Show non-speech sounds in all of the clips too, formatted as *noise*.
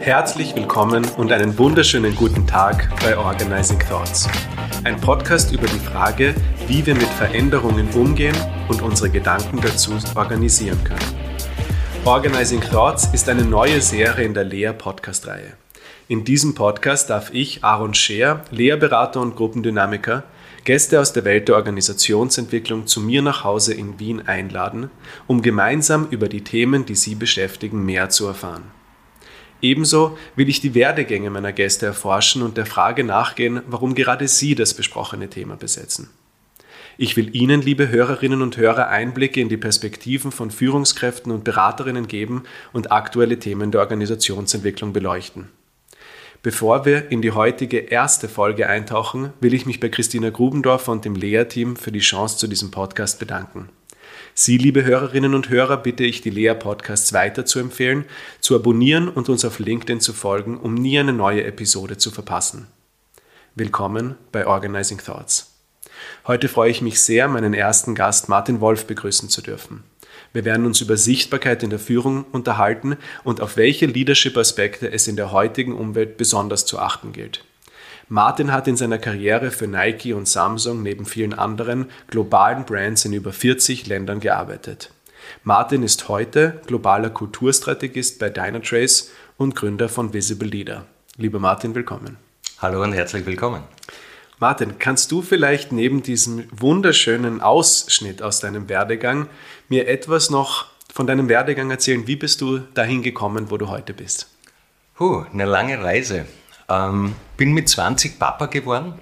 Herzlich willkommen und einen wunderschönen guten Tag bei Organizing Thoughts. Ein Podcast über die Frage, wie wir mit Veränderungen umgehen und unsere Gedanken dazu organisieren können. Organizing Thoughts ist eine neue Serie in der Lea Podcast-Reihe. In diesem Podcast darf ich, Aaron Scheer, Lehrberater und Gruppendynamiker, Gäste aus der Welt der Organisationsentwicklung zu mir nach Hause in Wien einladen, um gemeinsam über die Themen, die sie beschäftigen, mehr zu erfahren. Ebenso will ich die Werdegänge meiner Gäste erforschen und der Frage nachgehen, warum gerade sie das besprochene Thema besetzen. Ich will Ihnen, liebe Hörerinnen und Hörer, Einblicke in die Perspektiven von Führungskräften und Beraterinnen geben und aktuelle Themen der Organisationsentwicklung beleuchten. Bevor wir in die heutige erste Folge eintauchen, will ich mich bei Christina Grubendorfer und dem Lea-Team für die Chance zu diesem Podcast bedanken. Sie, liebe Hörerinnen und Hörer, bitte ich, die Lea-Podcasts weiter zu empfehlen, zu abonnieren und uns auf LinkedIn zu folgen, um nie eine neue Episode zu verpassen. Willkommen bei Organizing Thoughts. Heute freue ich mich sehr, meinen ersten Gast Martin Wolf begrüßen zu dürfen. Wir werden uns über Sichtbarkeit in der Führung unterhalten und auf welche Leadership-Aspekte es in der heutigen Umwelt besonders zu achten gilt. Martin hat in seiner Karriere für Nike und Samsung neben vielen anderen globalen Brands in über 40 Ländern gearbeitet. Martin ist heute globaler Kulturstrategist bei Dynatrace und Gründer von Visible Leader. Lieber Martin, willkommen. Hallo und herzlich willkommen. Martin, kannst du vielleicht neben diesem wunderschönen Ausschnitt aus deinem Werdegang mir etwas noch von deinem Werdegang erzählen? Wie bist du dahin gekommen, wo du heute bist? Puh, eine lange Reise. Ähm, bin mit 20 Papa geworden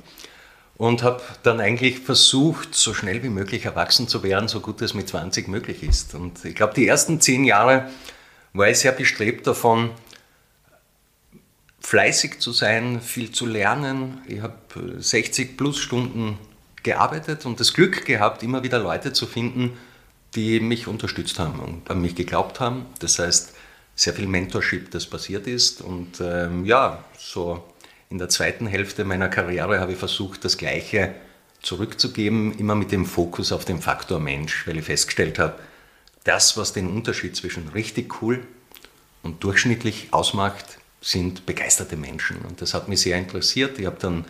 und habe dann eigentlich versucht, so schnell wie möglich erwachsen zu werden, so gut es mit 20 möglich ist. Und ich glaube, die ersten zehn Jahre war ich sehr bestrebt davon, fleißig zu sein, viel zu lernen. Ich habe 60 plus Stunden gearbeitet und das Glück gehabt, immer wieder Leute zu finden, die mich unterstützt haben und an mich geglaubt haben. Das heißt, sehr viel Mentorship, das passiert ist. Und ähm, ja, so in der zweiten Hälfte meiner Karriere habe ich versucht, das Gleiche zurückzugeben, immer mit dem Fokus auf den Faktor Mensch, weil ich festgestellt habe, das, was den Unterschied zwischen richtig cool und durchschnittlich ausmacht, sind begeisterte Menschen. Und das hat mich sehr interessiert. Ich habe dann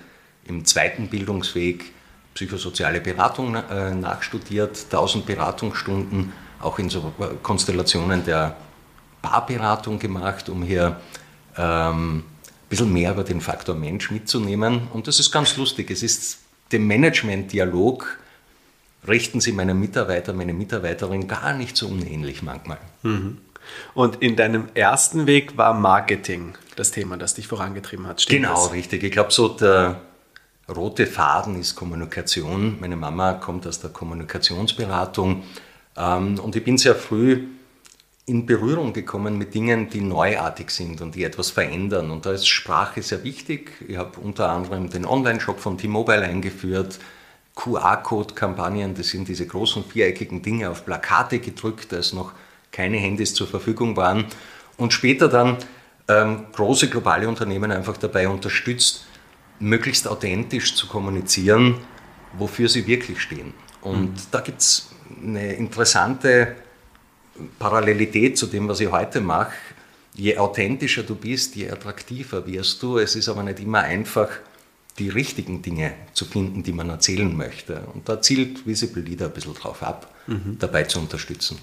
im zweiten Bildungsweg psychosoziale Beratung äh, nachstudiert, 1000 Beratungsstunden, auch in so Konstellationen der Paarberatung gemacht, um hier ähm, ein bisschen mehr über den Faktor Mensch mitzunehmen. Und das ist ganz lustig. Es ist dem Management-Dialog richten Sie meinen Mitarbeiter, meine Mitarbeiterin gar nicht so unähnlich manchmal. Mhm. Und in deinem ersten Weg war Marketing das Thema, das dich vorangetrieben hat. Stimmt genau, das? richtig. Ich glaube, so der rote Faden ist Kommunikation. Meine Mama kommt aus der Kommunikationsberatung ähm, und ich bin sehr früh in Berührung gekommen mit Dingen, die neuartig sind und die etwas verändern. Und da ist Sprache sehr wichtig. Ich habe unter anderem den Online-Shop von T-Mobile eingeführt, QR-Code-Kampagnen, das sind diese großen viereckigen Dinge auf Plakate gedrückt, als noch keine Handys zur Verfügung waren. Und später dann ähm, große globale Unternehmen einfach dabei unterstützt, möglichst authentisch zu kommunizieren, wofür sie wirklich stehen. Und mhm. da gibt es eine interessante Parallelität zu dem, was ich heute mache. Je authentischer du bist, je attraktiver wirst du. Es ist aber nicht immer einfach, die richtigen Dinge zu finden, die man erzählen möchte. Und da zielt Visible Leader ein bisschen drauf ab, mhm. dabei zu unterstützen.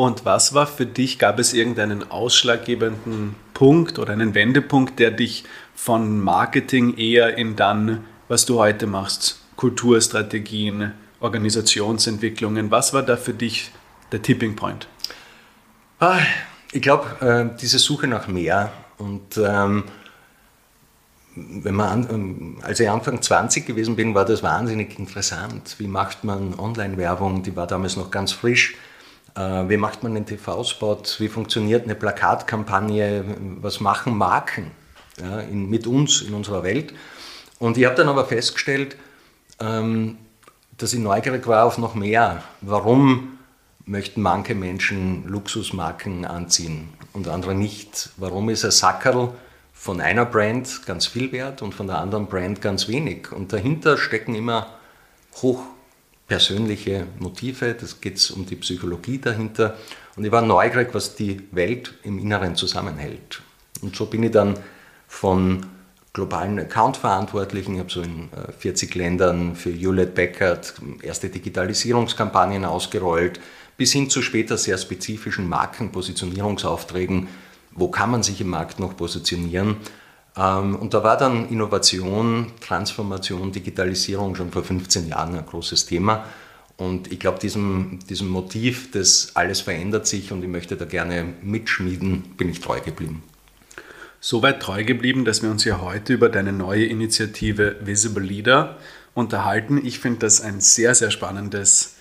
Und was war für dich, gab es irgendeinen ausschlaggebenden Punkt oder einen Wendepunkt, der dich von Marketing eher in dann, was du heute machst, Kulturstrategien, Organisationsentwicklungen, was war da für dich der Tipping Point? Ah, ich glaube, äh, diese Suche nach mehr und ähm, wenn man an, ähm, als ich Anfang 20 gewesen bin, war das wahnsinnig interessant. Wie macht man Online-Werbung? Die war damals noch ganz frisch. Äh, wie macht man einen TV-Spot? Wie funktioniert eine Plakatkampagne? Was machen Marken ja, in, mit uns in unserer Welt? Und ich habe dann aber festgestellt, ähm, dass ich neugierig war auf noch mehr. Warum möchten manche Menschen Luxusmarken anziehen und andere nicht? Warum ist ein Sackerl von einer Brand ganz viel wert und von der anderen Brand ganz wenig? Und dahinter stecken immer hoch persönliche Motive, das geht um die Psychologie dahinter. Und ich war neugierig, was die Welt im Inneren zusammenhält. Und so bin ich dann von globalen Account-Verantwortlichen, ich habe so in 40 äh, Ländern für Hewlett Packard erste Digitalisierungskampagnen ausgerollt, bis hin zu später sehr spezifischen Markenpositionierungsaufträgen, wo kann man sich im Markt noch positionieren. Ähm, und da war dann Innovation, Transformation, Digitalisierung schon vor 15 Jahren ein großes Thema. Und ich glaube, diesem, diesem Motiv, dass alles verändert sich und ich möchte da gerne mitschmieden, bin ich treu geblieben so weit treu geblieben, dass wir uns ja heute über deine neue Initiative Visible Leader unterhalten. Ich finde das ein sehr, sehr spannendes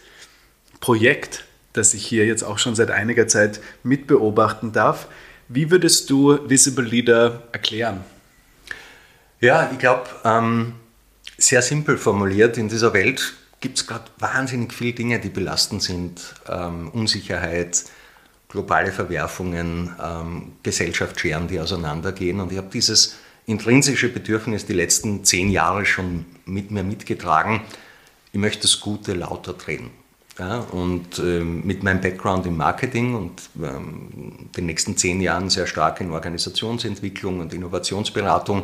Projekt, das ich hier jetzt auch schon seit einiger Zeit mitbeobachten darf. Wie würdest du Visible Leader erklären? Ja, ich glaube, ähm, sehr simpel formuliert, in dieser Welt gibt es gerade wahnsinnig viele Dinge, die belastend sind. Ähm, Unsicherheit, globale Verwerfungen, ähm, Gesellschaftsscheren, die auseinandergehen. Und ich habe dieses intrinsische Bedürfnis die letzten zehn Jahre schon mit mir mitgetragen. Ich möchte das Gute lauter drehen. Ja, und ähm, mit meinem Background im Marketing und ähm, den nächsten zehn Jahren sehr stark in Organisationsentwicklung und Innovationsberatung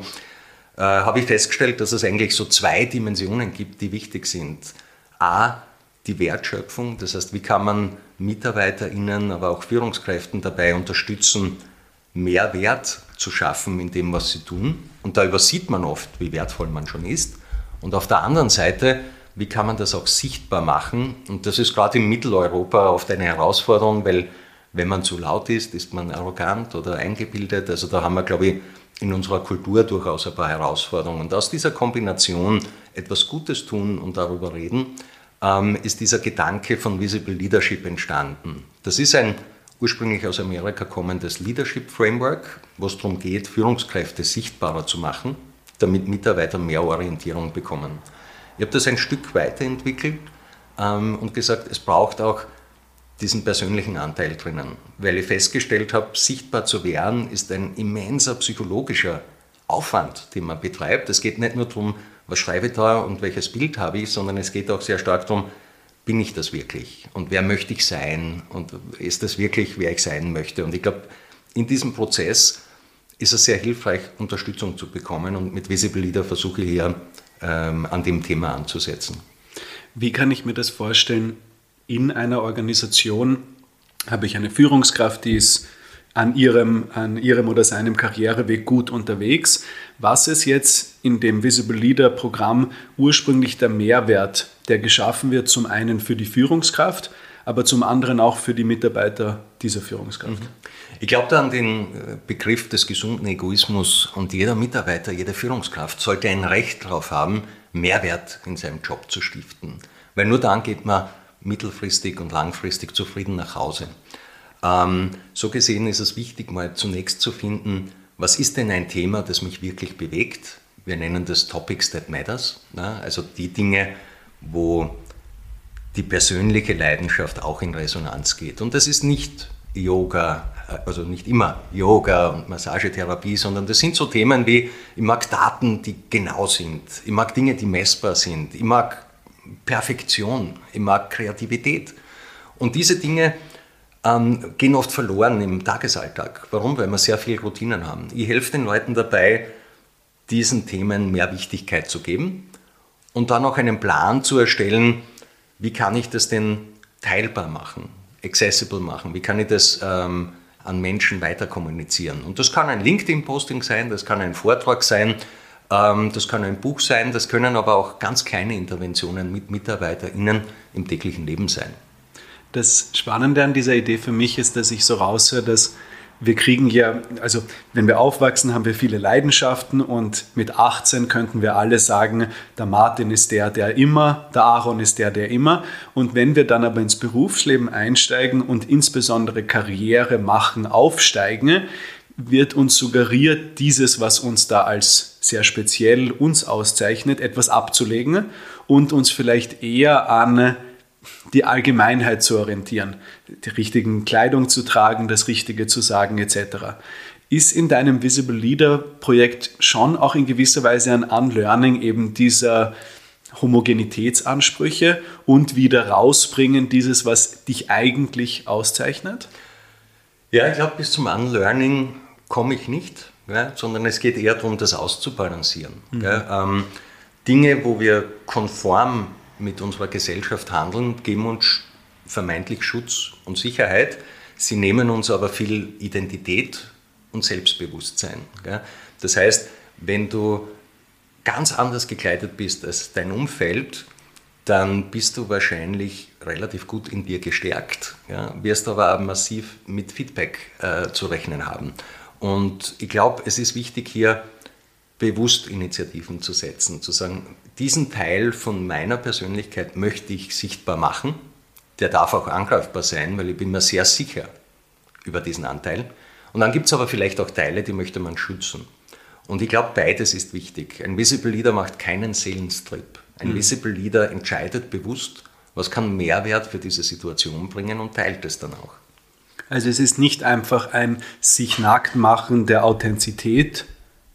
äh, habe ich festgestellt, dass es eigentlich so zwei Dimensionen gibt, die wichtig sind. A, die Wertschöpfung, das heißt, wie kann man MitarbeiterInnen, aber auch Führungskräften dabei unterstützen, mehr Wert zu schaffen in dem, was sie tun. Und da übersieht man oft, wie wertvoll man schon ist. Und auf der anderen Seite, wie kann man das auch sichtbar machen? Und das ist gerade in Mitteleuropa oft eine Herausforderung, weil wenn man zu laut ist, ist man arrogant oder eingebildet. Also da haben wir, glaube ich, in unserer Kultur durchaus ein paar Herausforderungen. Und aus dieser Kombination etwas Gutes tun und darüber reden, ähm, ist dieser Gedanke von Visible Leadership entstanden. Das ist ein ursprünglich aus Amerika kommendes Leadership Framework, wo es darum geht, Führungskräfte sichtbarer zu machen, damit Mitarbeiter mehr Orientierung bekommen. Ich habe das ein Stück weiterentwickelt ähm, und gesagt, es braucht auch diesen persönlichen Anteil drinnen, weil ich festgestellt habe, sichtbar zu werden ist ein immenser psychologischer Aufwand, den man betreibt. Es geht nicht nur darum, was schreibe ich da und welches Bild habe ich, sondern es geht auch sehr stark darum, bin ich das wirklich und wer möchte ich sein und ist das wirklich, wer ich sein möchte. Und ich glaube, in diesem Prozess ist es sehr hilfreich, Unterstützung zu bekommen und mit Visible Leader versuche ich hier ähm, an dem Thema anzusetzen. Wie kann ich mir das vorstellen? In einer Organisation habe ich eine Führungskraft, die ist an ihrem, an ihrem oder seinem Karriereweg gut unterwegs. Was ist jetzt in dem Visible Leader Programm ursprünglich der Mehrwert, der geschaffen wird, zum einen für die Führungskraft, aber zum anderen auch für die Mitarbeiter dieser Führungskraft? Mhm. Ich glaube da an den äh, Begriff des gesunden Egoismus und jeder Mitarbeiter, jede Führungskraft sollte ein Recht darauf haben, Mehrwert in seinem Job zu stiften. Weil nur dann geht man mittelfristig und langfristig zufrieden nach Hause. Ähm, so gesehen ist es wichtig, mal zunächst zu finden, was ist denn ein Thema, das mich wirklich bewegt? Wir nennen das Topics that matters, ne? also die Dinge, wo die persönliche Leidenschaft auch in Resonanz geht. Und das ist nicht Yoga, äh, also nicht immer Yoga und Massagetherapie, sondern das sind so Themen wie, ich mag Daten, die genau sind, ich mag Dinge, die messbar sind, ich mag Perfektion, ich mag Kreativität. Und diese Dinge ähm, gehen oft verloren im Tagesalltag. Warum? Weil wir sehr viele Routinen haben. Ich helfe den Leuten dabei, diesen Themen mehr Wichtigkeit zu geben und dann auch einen Plan zu erstellen, wie kann ich das denn teilbar machen, accessible machen, wie kann ich das ähm, an Menschen weiter kommunizieren. Und das kann ein LinkedIn-Posting sein, das kann ein Vortrag sein, das kann ein Buch sein, das können aber auch ganz kleine Interventionen mit MitarbeiterInnen im täglichen Leben sein. Das Spannende an dieser Idee für mich ist, dass ich so raushöre, dass wir kriegen ja, also wenn wir aufwachsen, haben wir viele Leidenschaften und mit 18 könnten wir alle sagen, der Martin ist der, der immer, der Aaron ist der, der immer. Und wenn wir dann aber ins Berufsleben einsteigen und insbesondere Karriere machen, aufsteigen, wird uns suggeriert, dieses, was uns da als sehr speziell uns auszeichnet, etwas abzulegen und uns vielleicht eher an die Allgemeinheit zu orientieren, die richtigen Kleidung zu tragen, das Richtige zu sagen etc. Ist in deinem Visible Leader Projekt schon auch in gewisser Weise ein Unlearning eben dieser Homogenitätsansprüche und wieder rausbringen dieses, was dich eigentlich auszeichnet? Ja, ich glaube, bis zum Unlearning komme ich nicht, ja, sondern es geht eher darum, das auszubalancieren. Mhm. Ja, ähm, Dinge, wo wir konform mit unserer Gesellschaft handeln, geben uns vermeintlich Schutz und Sicherheit. Sie nehmen uns aber viel Identität und Selbstbewusstsein. Ja. Das heißt, wenn du ganz anders gekleidet bist als dein Umfeld, dann bist du wahrscheinlich relativ gut in dir gestärkt, ja, wirst aber massiv mit Feedback äh, zu rechnen haben. Und ich glaube, es ist wichtig hier bewusst Initiativen zu setzen, zu sagen, diesen Teil von meiner Persönlichkeit möchte ich sichtbar machen, der darf auch angreifbar sein, weil ich bin mir sehr sicher über diesen Anteil. Und dann gibt es aber vielleicht auch Teile, die möchte man schützen. Und ich glaube, beides ist wichtig. Ein Visible Leader macht keinen Seelenstrip. Ein mhm. Visible Leader entscheidet bewusst, was kann Mehrwert für diese Situation bringen und teilt es dann auch. Also es ist nicht einfach ein sich nackt machen der Authentizität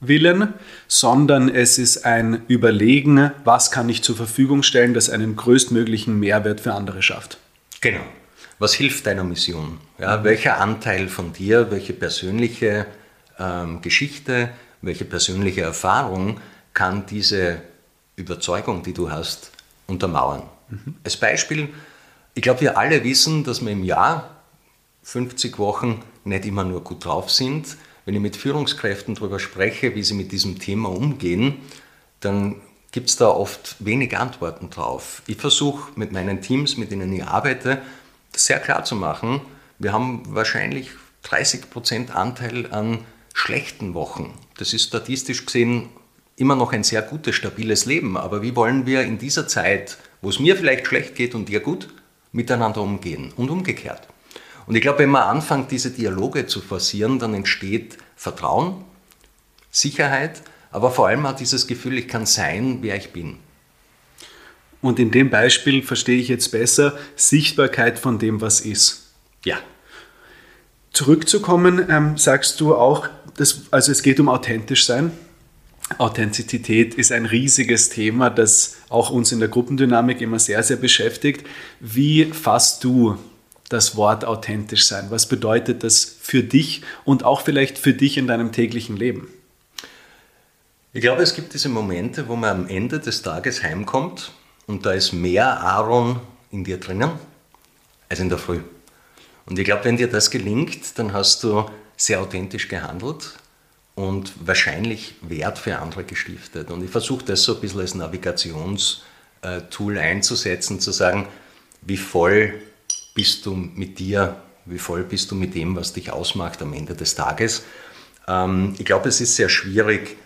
willen, sondern es ist ein Überlegen, was kann ich zur Verfügung stellen, das einen größtmöglichen Mehrwert für andere schafft. Genau. Was hilft deiner Mission? Ja. Welcher Anteil von dir, welche persönliche ähm, Geschichte, welche persönliche Erfahrung kann diese Überzeugung, die du hast, untermauern. Mhm. Als Beispiel, ich glaube, wir alle wissen, dass wir im Jahr 50 Wochen nicht immer nur gut drauf sind. Wenn ich mit Führungskräften darüber spreche, wie sie mit diesem Thema umgehen, dann gibt es da oft wenig Antworten drauf. Ich versuche mit meinen Teams, mit denen ich arbeite, sehr klar zu machen, wir haben wahrscheinlich 30% Anteil an schlechten Wochen. Das ist statistisch gesehen immer noch ein sehr gutes, stabiles Leben. Aber wie wollen wir in dieser Zeit, wo es mir vielleicht schlecht geht und dir gut, miteinander umgehen und umgekehrt? Und ich glaube, wenn man anfängt, diese Dialoge zu forcieren, dann entsteht Vertrauen, Sicherheit, aber vor allem auch dieses Gefühl, ich kann sein, wer ich bin. Und in dem Beispiel verstehe ich jetzt besser Sichtbarkeit von dem, was ist. Ja. Zurückzukommen, ähm, sagst du auch, dass, also es geht um authentisch sein. Authentizität ist ein riesiges Thema, das auch uns in der Gruppendynamik immer sehr, sehr beschäftigt. Wie fasst du das Wort authentisch sein? Was bedeutet das für dich und auch vielleicht für dich in deinem täglichen Leben? Ich glaube, es gibt diese Momente, wo man am Ende des Tages heimkommt und da ist mehr Aaron in dir drinnen als in der Früh. Und ich glaube, wenn dir das gelingt, dann hast du sehr authentisch gehandelt und wahrscheinlich Wert für andere gestiftet. Und ich versuche das so ein bisschen als Navigationstool einzusetzen, zu sagen, wie voll bist du mit dir, wie voll bist du mit dem, was dich ausmacht am Ende des Tages. Ähm, ich glaube, es ist sehr schwierig,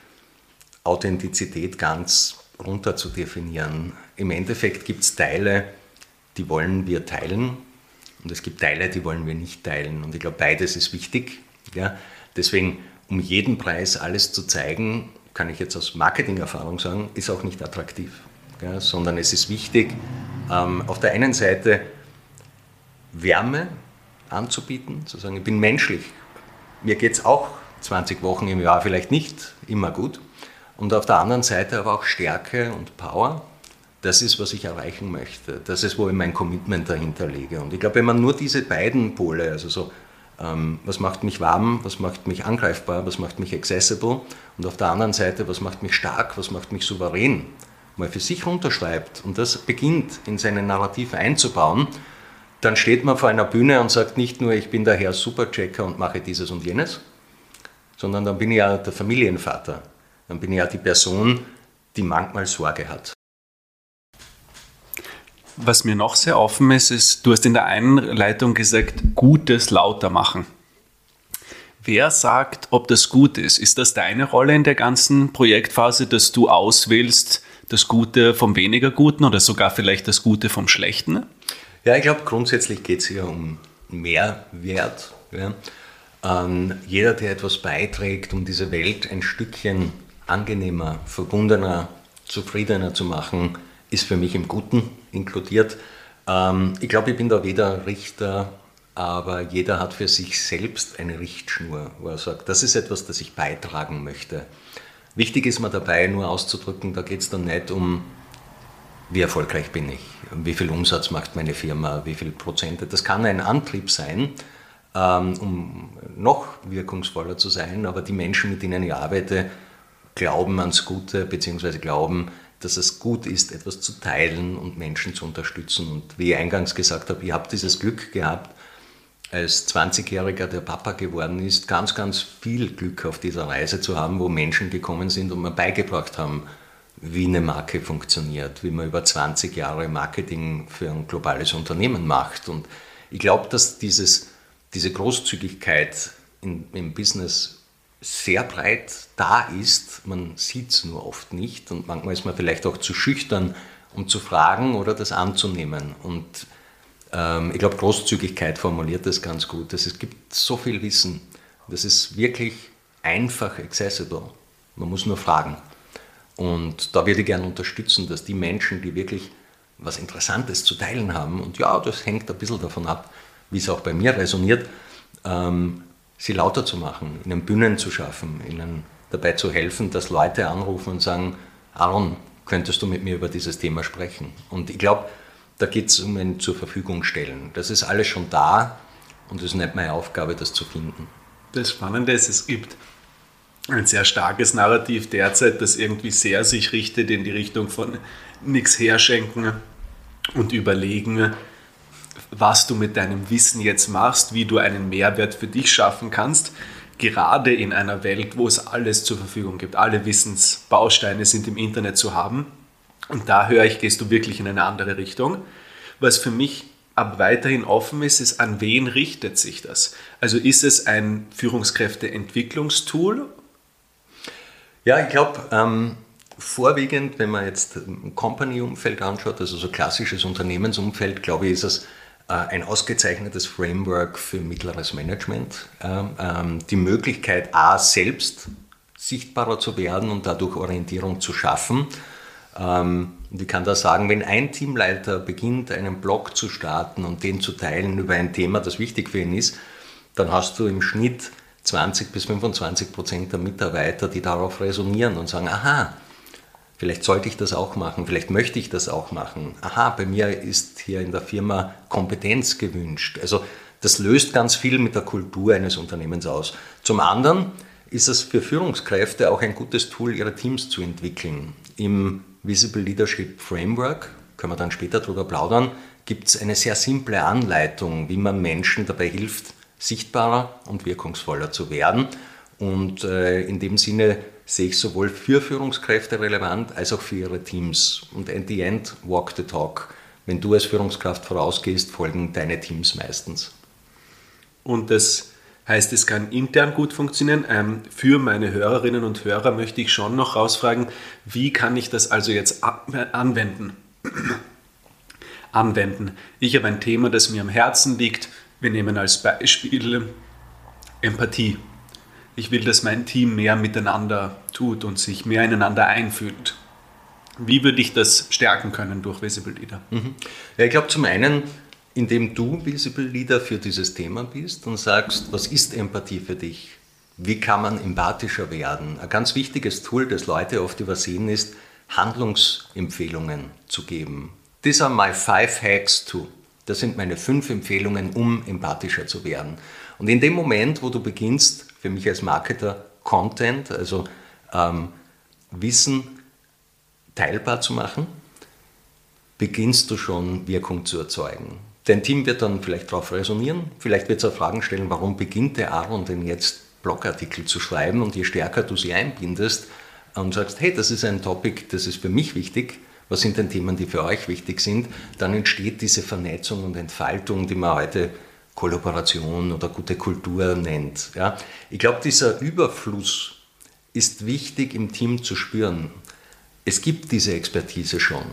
Authentizität ganz runter zu definieren. Im Endeffekt gibt es Teile, die wollen wir teilen und es gibt Teile, die wollen wir nicht teilen. Und ich glaube, beides ist wichtig. Ja? Deswegen, um jeden Preis alles zu zeigen, kann ich jetzt aus Marketingerfahrung sagen, ist auch nicht attraktiv. Ja? Sondern es ist wichtig, ähm, auf der einen Seite Wärme anzubieten, zu sagen, ich bin menschlich. Mir geht es auch 20 Wochen im Jahr vielleicht nicht immer gut. Und auf der anderen Seite aber auch Stärke und Power. Das ist, was ich erreichen möchte. Das ist, wo ich mein Commitment dahinter lege. Und ich glaube, wenn man nur diese beiden Pole, also so ähm, was macht mich warm, was macht mich angreifbar, was macht mich accessible und auf der anderen Seite, was macht mich stark, was macht mich souverän, mal für sich runterschreibt und das beginnt in seine Narrative einzubauen, dann steht man vor einer Bühne und sagt nicht nur, ich bin der Herr Superchecker und mache dieses und jenes, sondern dann bin ich ja der Familienvater, dann bin ich ja die Person, die manchmal Sorge hat. Was mir noch sehr offen ist, ist, du hast in der Einleitung gesagt, Gutes lauter machen. Wer sagt, ob das gut ist? Ist das deine Rolle in der ganzen Projektphase, dass du auswählst, das Gute vom weniger Guten oder sogar vielleicht das Gute vom Schlechten? Ja, ich glaube, grundsätzlich geht es hier um Mehrwert. Ja. Ähm, jeder, der etwas beiträgt, um diese Welt ein Stückchen angenehmer, verbundener, zufriedener zu machen, ist für mich im Guten inkludiert. Ähm, ich glaube, ich bin da weder Richter, aber jeder hat für sich selbst eine Richtschnur, wo er sagt, das ist etwas, das ich beitragen möchte. Wichtig ist mir dabei nur auszudrücken, da geht es dann nicht um wie erfolgreich bin ich, wie viel Umsatz macht meine Firma, wie viel Prozente. Das kann ein Antrieb sein, ähm, um noch wirkungsvoller zu sein, aber die Menschen, mit denen ich arbeite, glauben ans Gute, beziehungsweise glauben, dass es gut ist, etwas zu teilen und Menschen zu unterstützen. Und wie ich eingangs gesagt habe, ich habe dieses Glück gehabt, als 20-Jähriger, der Papa geworden ist, ganz, ganz viel Glück auf dieser Reise zu haben, wo Menschen gekommen sind und mir beigebracht haben, wie eine Marke funktioniert, wie man über 20 Jahre Marketing für ein globales Unternehmen macht. Und ich glaube, dass dieses, diese Großzügigkeit in, im Business sehr breit da ist. Man sieht es nur oft nicht und manchmal ist man vielleicht auch zu schüchtern, um zu fragen oder das anzunehmen. Und ähm, ich glaube, Großzügigkeit formuliert das ganz gut. Dass es gibt so viel Wissen. Das ist wirklich einfach accessible. Man muss nur fragen. Und da würde ich gerne unterstützen, dass die Menschen, die wirklich was Interessantes zu teilen haben, und ja, das hängt ein bisschen davon ab, wie es auch bei mir resoniert, ähm, sie lauter zu machen, ihnen Bühnen zu schaffen, ihnen dabei zu helfen, dass Leute anrufen und sagen, Aaron, könntest du mit mir über dieses Thema sprechen? Und ich glaube, da geht es um ein zur Verfügung stellen. Das ist alles schon da und es ist nicht meine Aufgabe, das zu finden. Das Spannende ist, es gibt ein sehr starkes Narrativ derzeit, das irgendwie sehr sich richtet in die Richtung von nichts herschenken und überlegen, was du mit deinem Wissen jetzt machst, wie du einen Mehrwert für dich schaffen kannst. Gerade in einer Welt, wo es alles zur Verfügung gibt, alle Wissensbausteine sind im Internet zu haben. Und da höre ich, gehst du wirklich in eine andere Richtung. Was für mich ab weiterhin offen ist, ist, an wen richtet sich das? Also ist es ein Führungskräfteentwicklungstool? Ja, ich glaube, ähm, vorwiegend, wenn man jetzt ein Company-Umfeld anschaut, also so klassisches Unternehmensumfeld, glaube ich, ist es äh, ein ausgezeichnetes Framework für mittleres Management. Ähm, ähm, die Möglichkeit, A, selbst sichtbarer zu werden und dadurch Orientierung zu schaffen ähm, und ich kann da sagen, wenn ein Teamleiter beginnt, einen Blog zu starten und den zu teilen über ein Thema, das wichtig für ihn ist, dann hast du im Schnitt 20 bis 25 Prozent der Mitarbeiter, die darauf resonieren und sagen, aha, vielleicht sollte ich das auch machen, vielleicht möchte ich das auch machen. Aha, bei mir ist hier in der Firma Kompetenz gewünscht. Also das löst ganz viel mit der Kultur eines Unternehmens aus. Zum anderen ist es für Führungskräfte auch ein gutes Tool, ihre Teams zu entwickeln. Im Visible Leadership Framework, können wir dann später darüber plaudern, gibt es eine sehr simple Anleitung, wie man Menschen dabei hilft, sichtbarer und wirkungsvoller zu werden. Und äh, in dem Sinne sehe ich sowohl für Führungskräfte relevant als auch für ihre Teams. Und at the end, walk the talk. Wenn du als Führungskraft vorausgehst, folgen deine Teams meistens. Und das heißt, es kann intern gut funktionieren. Ähm, für meine Hörerinnen und Hörer möchte ich schon noch rausfragen, wie kann ich das also jetzt anwenden? *clears throat* anwenden. Ich habe ein Thema, das mir am Herzen liegt. Wir nehmen als Beispiel Empathie. Ich will, dass mein Team mehr miteinander tut und sich mehr ineinander einfühlt. Wie würde ich das stärken können durch Visible Leader? Mhm. Ja, ich glaube zum einen indem du Visible Leader für dieses Thema bist und sagst, was ist Empathie für dich? Wie kann man empathischer werden? Ein ganz wichtiges Tool, das Leute oft übersehen, ist, Handlungsempfehlungen zu geben. These are my five hacks to. Das sind meine fünf Empfehlungen, um empathischer zu werden. Und in dem Moment, wo du beginnst, für mich als Marketer, Content, also ähm, Wissen teilbar zu machen, beginnst du schon Wirkung zu erzeugen. Dein Team wird dann vielleicht darauf resonieren, vielleicht wird es auch Fragen stellen, warum beginnt der Aaron denn jetzt Blogartikel zu schreiben und je stärker du sie einbindest und sagst, hey, das ist ein Topic, das ist für mich wichtig, was sind denn Themen, die für euch wichtig sind, dann entsteht diese Vernetzung und Entfaltung, die man heute Kollaboration oder gute Kultur nennt. Ja. Ich glaube, dieser Überfluss ist wichtig im Team zu spüren. Es gibt diese Expertise schon.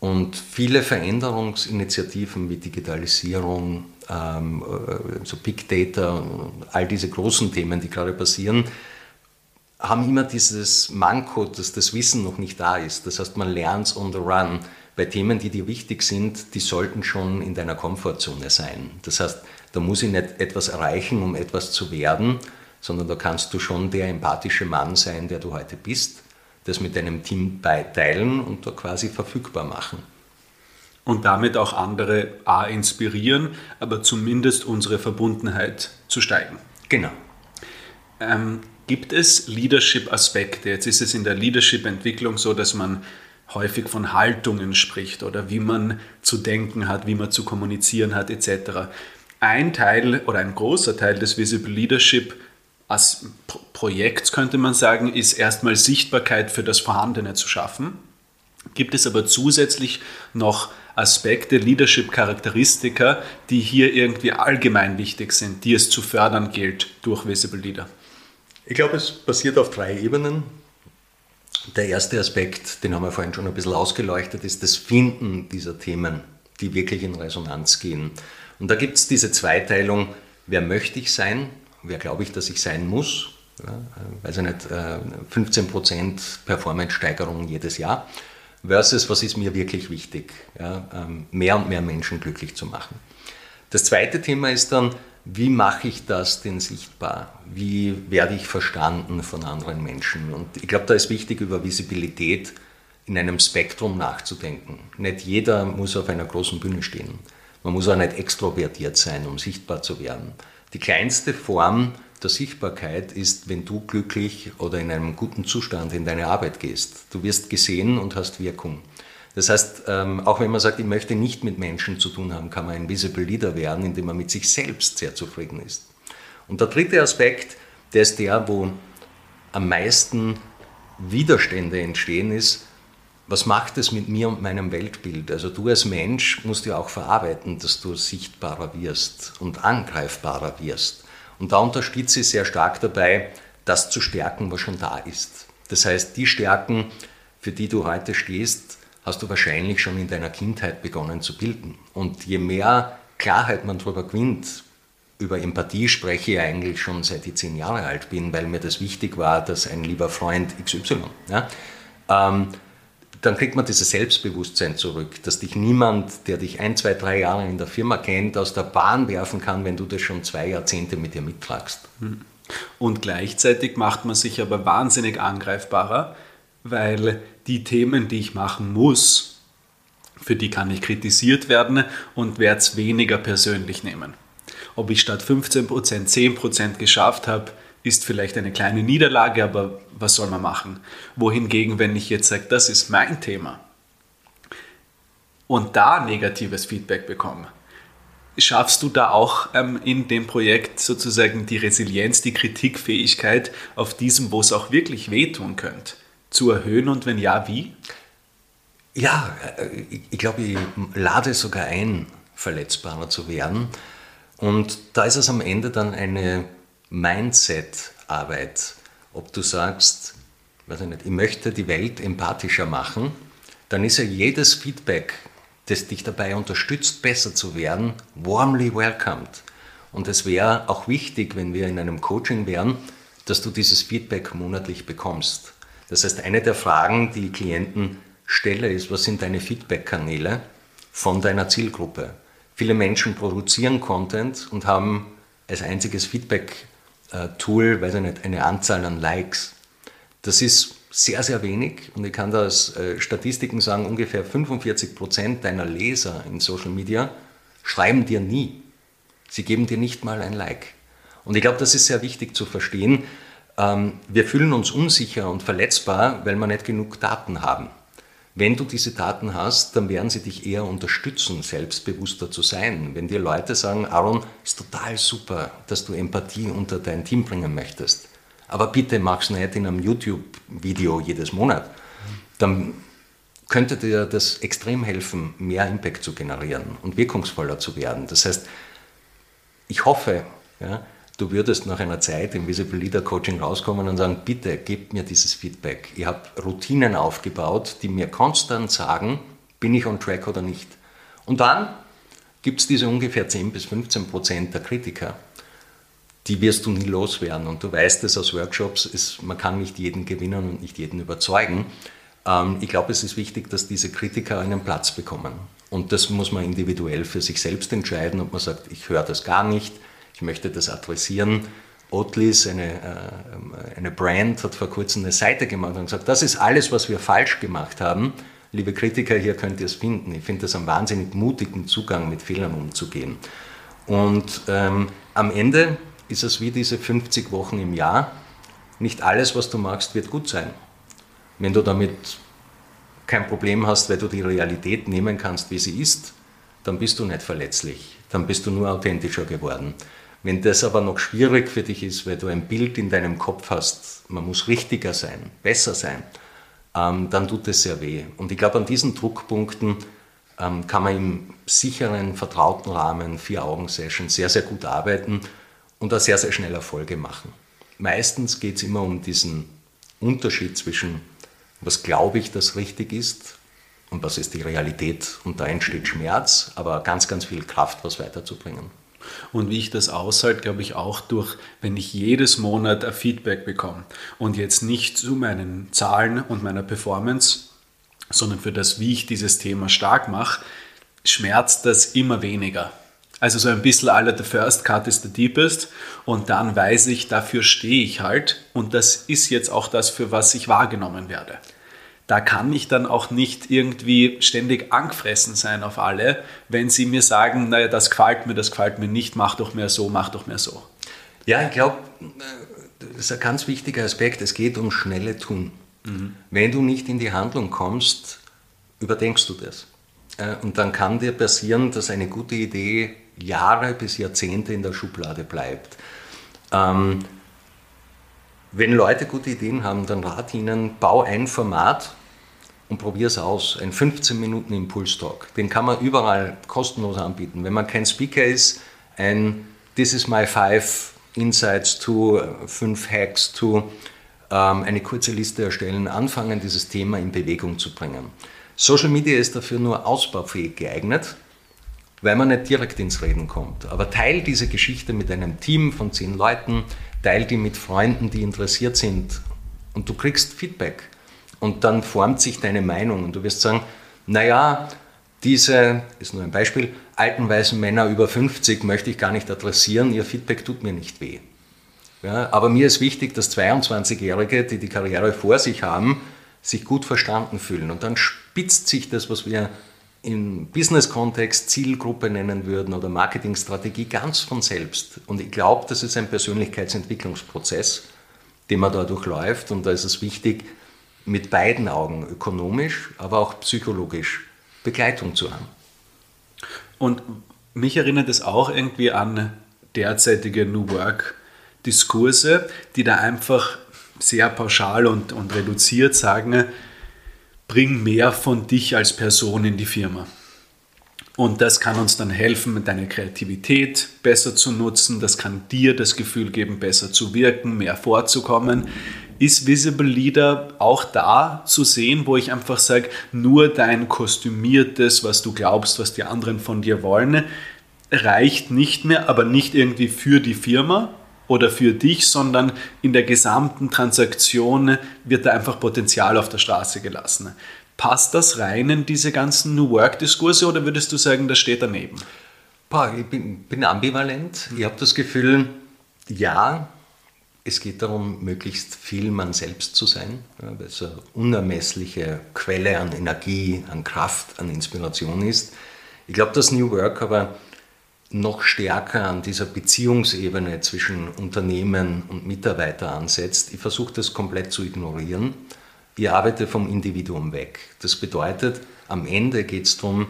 Und viele Veränderungsinitiativen wie Digitalisierung, ähm, äh, so Big Data, all diese großen Themen, die gerade passieren, haben immer dieses Manko, dass das Wissen noch nicht da ist. Das heißt, man lernt on the run. Bei Themen, die dir wichtig sind, die sollten schon in deiner Komfortzone sein. Das heißt, da muss ich nicht etwas erreichen, um etwas zu werden, sondern da kannst du schon der empathische Mann sein, der du heute bist das mit deinem Team teilen und da quasi verfügbar machen. Und damit auch andere A inspirieren, aber zumindest unsere Verbundenheit zu steigen. Genau. Ähm, gibt es Leadership-Aspekte? Jetzt ist es in der Leadership-Entwicklung so, dass man häufig von Haltungen spricht oder wie man zu denken hat, wie man zu kommunizieren hat, etc. Ein Teil oder ein großer Teil des Visible Leadership als Projekts könnte man sagen, ist erstmal Sichtbarkeit für das Vorhandene zu schaffen. Gibt es aber zusätzlich noch Aspekte, Leadership-Charakteristika, die hier irgendwie allgemein wichtig sind, die es zu fördern gilt durch Visible Leader? Ich glaube, es basiert auf drei Ebenen. Der erste Aspekt, den haben wir vorhin schon ein bisschen ausgeleuchtet, ist das Finden dieser Themen, die wirklich in Resonanz gehen. Und da gibt es diese Zweiteilung, wer möchte ich sein wer glaube ich, dass ich sein muss. Ja, äh, weiß ich nicht, 15% äh, Performance-Steigerung jedes Jahr versus was ist mir wirklich wichtig, ja, ähm, mehr und mehr Menschen glücklich zu machen. Das zweite Thema ist dann, wie mache ich das denn sichtbar? Wie werde ich verstanden von anderen Menschen? Und ich glaube, da ist wichtig, über Visibilität in einem Spektrum nachzudenken. Nicht jeder muss auf einer großen Bühne stehen. Man muss auch nicht extrovertiert sein, um sichtbar zu werden. Die kleinste Form der Sichtbarkeit ist, wenn du glücklich oder in einem guten Zustand in deine Arbeit gehst. Du wirst gesehen und hast Wirkung. Das heißt, ähm, auch wenn man sagt, ich möchte nicht mit Menschen zu tun haben, kann man ein Visible Leader werden, indem man mit sich selbst sehr zufrieden ist. Und der dritte Aspekt, der ist der, wo am meisten Widerstände entstehen, ist, was macht es mit mir und meinem Weltbild? Also du als Mensch musst ja auch verarbeiten, dass du sichtbarer wirst und angreifbarer wirst. Und da unterstütze ich sehr stark dabei, das zu stärken, was schon da ist. Das heißt, die Stärken, für die du heute stehst, hast du wahrscheinlich schon in deiner Kindheit begonnen zu bilden. Und je mehr Klarheit man darüber gewinnt, über Empathie spreche ich eigentlich schon seit ich zehn Jahre alt bin, weil mir das wichtig war, dass ein lieber Freund XY, ja, ähm, dann kriegt man dieses Selbstbewusstsein zurück, dass dich niemand, der dich ein, zwei, drei Jahre in der Firma kennt, aus der Bahn werfen kann, wenn du das schon zwei Jahrzehnte mit dir mittragst. Hm. Und gleichzeitig macht man sich aber wahnsinnig angreifbarer, weil die Themen, die ich machen muss, für die kann ich kritisiert werden und werde es weniger persönlich nehmen. Ob ich statt 15% 10% geschafft habe, ist vielleicht eine kleine Niederlage, aber was soll man machen? Wohingegen, wenn ich jetzt sage, das ist mein Thema und da negatives Feedback bekomme, schaffst du da auch ähm, in dem Projekt sozusagen die Resilienz, die Kritikfähigkeit auf diesem, wo es auch wirklich wehtun könnte, zu erhöhen und wenn ja, wie? Ja, äh, ich glaube, ich lade sogar ein, verletzbarer zu werden. Und da ist es am Ende dann eine Mindset-Arbeit. Ob du sagst, weiß ich, nicht, ich möchte die Welt empathischer machen, dann ist ja jedes Feedback, das dich dabei unterstützt, besser zu werden, warmly welcomed. Und es wäre auch wichtig, wenn wir in einem Coaching wären, dass du dieses Feedback monatlich bekommst. Das heißt, eine der Fragen, die Klienten stelle, ist, was sind deine Feedback-Kanäle von deiner Zielgruppe? Viele Menschen produzieren Content und haben als einziges Feedback äh, Tool, weiß ich nicht, eine Anzahl an Likes. Das ist sehr, sehr wenig und ich kann da aus äh, Statistiken sagen, ungefähr 45 Prozent deiner Leser in Social Media schreiben dir nie. Sie geben dir nicht mal ein Like. Und ich glaube, das ist sehr wichtig zu verstehen. Ähm, wir fühlen uns unsicher und verletzbar, weil wir nicht genug Daten haben. Wenn du diese Daten hast, dann werden sie dich eher unterstützen, selbstbewusster zu sein. Wenn dir Leute sagen, Aaron, ist total super, dass du Empathie unter dein Team bringen möchtest, aber bitte mach's nicht in einem YouTube-Video jedes Monat, dann könnte dir das extrem helfen, mehr Impact zu generieren und wirkungsvoller zu werden. Das heißt, ich hoffe, ja, du würdest nach einer Zeit im Visible Leader Coaching rauskommen und sagen, bitte gebt mir dieses Feedback. Ich habe Routinen aufgebaut, die mir konstant sagen, bin ich on track oder nicht. Und dann gibt es diese ungefähr 10 bis 15 Prozent der Kritiker, die wirst du nie loswerden. Und du weißt es aus Workshops, ist, man kann nicht jeden gewinnen und nicht jeden überzeugen. Ähm, ich glaube, es ist wichtig, dass diese Kritiker einen Platz bekommen. Und das muss man individuell für sich selbst entscheiden, ob man sagt, ich höre das gar nicht, ich möchte das adressieren Oatly's, eine, äh, eine Brand, hat vor kurzem eine Seite gemacht und gesagt, das ist alles, was wir falsch gemacht haben. Liebe Kritiker, hier könnt ihr es finden. Ich finde das einen wahnsinnig mutigen Zugang, mit Fehlern umzugehen. Und ähm, am Ende ist es wie diese 50 Wochen im Jahr. Nicht alles, was du machst, wird gut sein. Wenn du damit kein Problem hast, weil du die Realität nehmen kannst, wie sie ist, dann bist du nicht verletzlich. Dann bist du nur authentischer geworden. Wenn das aber noch schwierig für dich ist, weil du ein Bild in deinem Kopf hast, man muss richtiger sein, besser sein, ähm, dann tut es sehr weh. Und ich glaube, an diesen Druckpunkten ähm, kann man im sicheren, vertrauten Rahmen, Vier-Augen-Session, sehr, sehr gut arbeiten und auch sehr, sehr schnell Erfolge machen. Meistens geht es immer um diesen Unterschied zwischen, was glaube ich, das richtig ist und was ist die Realität. Und da entsteht Schmerz, aber ganz, ganz viel Kraft, was weiterzubringen. Und wie ich das aushalte, glaube ich auch durch, wenn ich jedes Monat ein Feedback bekomme. Und jetzt nicht zu meinen Zahlen und meiner Performance, sondern für das, wie ich dieses Thema stark mache, schmerzt das immer weniger. Also so ein bisschen aller the first cut is the deepest. Und dann weiß ich, dafür stehe ich halt. Und das ist jetzt auch das, für was ich wahrgenommen werde da kann ich dann auch nicht irgendwie ständig angefressen sein auf alle, wenn sie mir sagen, naja, das gefällt mir, das gefällt mir nicht, mach doch mehr so, mach doch mehr so. Ja, ich glaube, das ist ein ganz wichtiger Aspekt, es geht um schnelle Tun. Mhm. Wenn du nicht in die Handlung kommst, überdenkst du das. Äh, und dann kann dir passieren, dass eine gute Idee Jahre bis Jahrzehnte in der Schublade bleibt. Ähm, wenn Leute gute Ideen haben, dann rate ihnen, bau ein Format und probier es aus. Ein 15 Minuten Impulstalk. Den kann man überall kostenlos anbieten. Wenn man kein Speaker ist, ein This is my five Insights to, fünf Hacks to, ähm, eine kurze Liste erstellen, anfangen, dieses Thema in Bewegung zu bringen. Social Media ist dafür nur ausbaufähig geeignet, weil man nicht direkt ins Reden kommt. Aber teil diese Geschichte mit einem Team von zehn Leuten, teil die mit Freunden, die interessiert sind und du kriegst Feedback. Und dann formt sich deine Meinung und du wirst sagen, naja, diese, ist nur ein Beispiel, alten weißen Männer über 50 möchte ich gar nicht adressieren, ihr Feedback tut mir nicht weh. Ja, aber mir ist wichtig, dass 22-Jährige, die die Karriere vor sich haben, sich gut verstanden fühlen. Und dann spitzt sich das, was wir im Business-Kontext Zielgruppe nennen würden oder Marketingstrategie ganz von selbst. Und ich glaube, das ist ein Persönlichkeitsentwicklungsprozess, den man da durchläuft. Und da ist es wichtig, mit beiden Augen, ökonomisch, aber auch psychologisch, Begleitung zu haben. Und mich erinnert es auch irgendwie an derzeitige New Work-Diskurse, die da einfach sehr pauschal und, und reduziert sagen, bring mehr von dich als Person in die Firma. Und das kann uns dann helfen, deine Kreativität besser zu nutzen. Das kann dir das Gefühl geben, besser zu wirken, mehr vorzukommen. Ist Visible Leader auch da zu sehen, wo ich einfach sage, nur dein kostümiertes, was du glaubst, was die anderen von dir wollen, reicht nicht mehr, aber nicht irgendwie für die Firma, oder für dich, sondern in der gesamten Transaktion wird da einfach Potenzial auf der Straße gelassen. Passt das rein in diese ganzen New Work-Diskurse oder würdest du sagen, das steht daneben? Ich bin, bin ambivalent. Ich habe das Gefühl, ja, es geht darum, möglichst viel man selbst zu sein, weil es eine unermessliche Quelle an Energie, an Kraft, an Inspiration ist. Ich glaube, dass New Work aber noch stärker an dieser Beziehungsebene zwischen Unternehmen und Mitarbeiter ansetzt. Ich versuche das komplett zu ignorieren. Ich arbeite vom Individuum weg. Das bedeutet, am Ende geht es darum,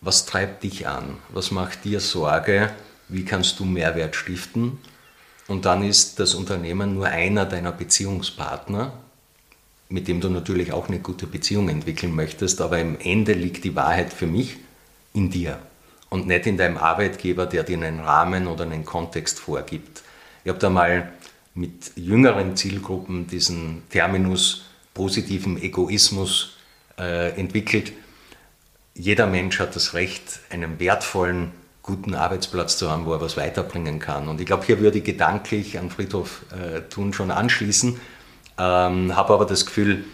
was treibt dich an? Was macht dir Sorge? Wie kannst du Mehrwert stiften? Und dann ist das Unternehmen nur einer deiner Beziehungspartner, mit dem du natürlich auch eine gute Beziehung entwickeln möchtest, aber am Ende liegt die Wahrheit für mich in dir und nicht in deinem Arbeitgeber, der dir einen Rahmen oder einen Kontext vorgibt. Ich habe da mal mit jüngeren Zielgruppen diesen Terminus positiven Egoismus äh, entwickelt. Jeder Mensch hat das Recht, einen wertvollen, guten Arbeitsplatz zu haben, wo er was weiterbringen kann. Und ich glaube, hier würde ich gedanklich an Friedhof äh, Thun schon anschließen, ähm, habe aber das Gefühl,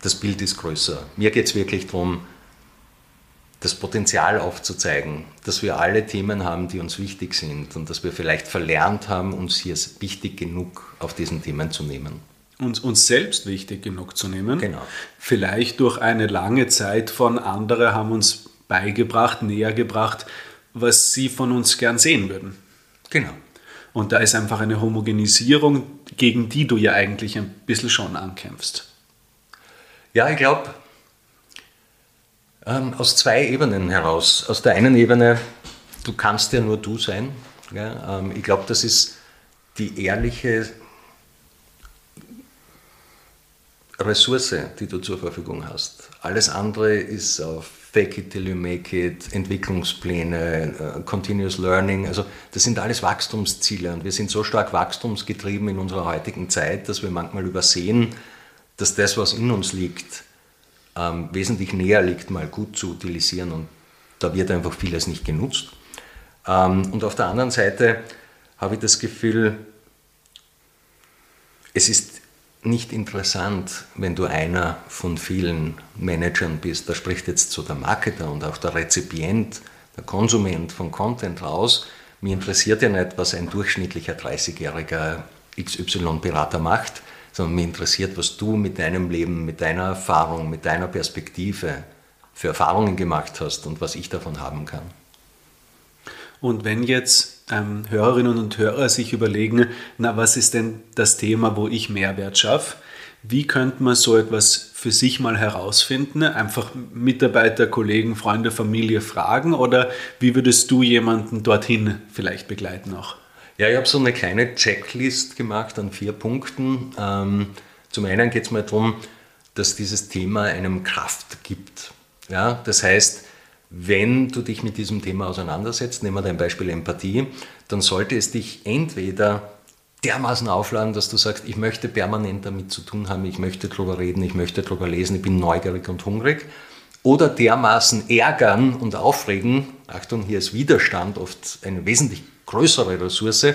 das Bild ist größer. Mir geht es wirklich darum, das Potenzial aufzuzeigen, dass wir alle Themen haben, die uns wichtig sind und dass wir vielleicht verlernt haben, uns hier wichtig genug auf diesen Themen zu nehmen. Uns, uns selbst wichtig genug zu nehmen. Genau. Vielleicht durch eine lange Zeit von anderen haben uns beigebracht, näher gebracht, was sie von uns gern sehen würden. Genau. Und da ist einfach eine Homogenisierung, gegen die du ja eigentlich ein bisschen schon ankämpfst. Ja, ich glaube, ähm, aus zwei Ebenen heraus. Aus der einen Ebene, du kannst ja nur du sein. Ja? Ähm, ich glaube, das ist die ehrliche Ressource, die du zur Verfügung hast. Alles andere ist auf Fake it till you make it, Entwicklungspläne, uh, Continuous Learning, also das sind alles Wachstumsziele und wir sind so stark wachstumsgetrieben in unserer heutigen Zeit, dass wir manchmal übersehen, dass das, was in uns liegt, ähm, wesentlich näher liegt, mal gut zu utilisieren und da wird einfach vieles nicht genutzt. Ähm, und auf der anderen Seite habe ich das Gefühl, es ist nicht interessant, wenn du einer von vielen Managern bist. Da spricht jetzt so der Marketer und auch der Rezipient, der Konsument von Content raus. Mir interessiert ja nicht, was ein durchschnittlicher 30-jähriger XY-Berater macht, sondern mich interessiert, was du mit deinem Leben, mit deiner Erfahrung, mit deiner Perspektive für Erfahrungen gemacht hast und was ich davon haben kann. Und wenn jetzt ähm, Hörerinnen und Hörer sich überlegen, na, was ist denn das Thema, wo ich Mehrwert schaffe? Wie könnte man so etwas für sich mal herausfinden? Einfach Mitarbeiter, Kollegen, Freunde, Familie fragen oder wie würdest du jemanden dorthin vielleicht begleiten auch? Ja, ich habe so eine kleine Checklist gemacht an vier Punkten. Ähm, zum einen geht es mal darum, dass dieses Thema einem Kraft gibt. Ja, das heißt, wenn du dich mit diesem Thema auseinandersetzt, nehmen wir dein Beispiel Empathie, dann sollte es dich entweder dermaßen aufladen, dass du sagst, ich möchte permanent damit zu tun haben, ich möchte darüber reden, ich möchte darüber lesen, ich bin neugierig und hungrig, oder dermaßen ärgern und aufregen, Achtung, hier ist Widerstand oft eine wesentlich größere Ressource,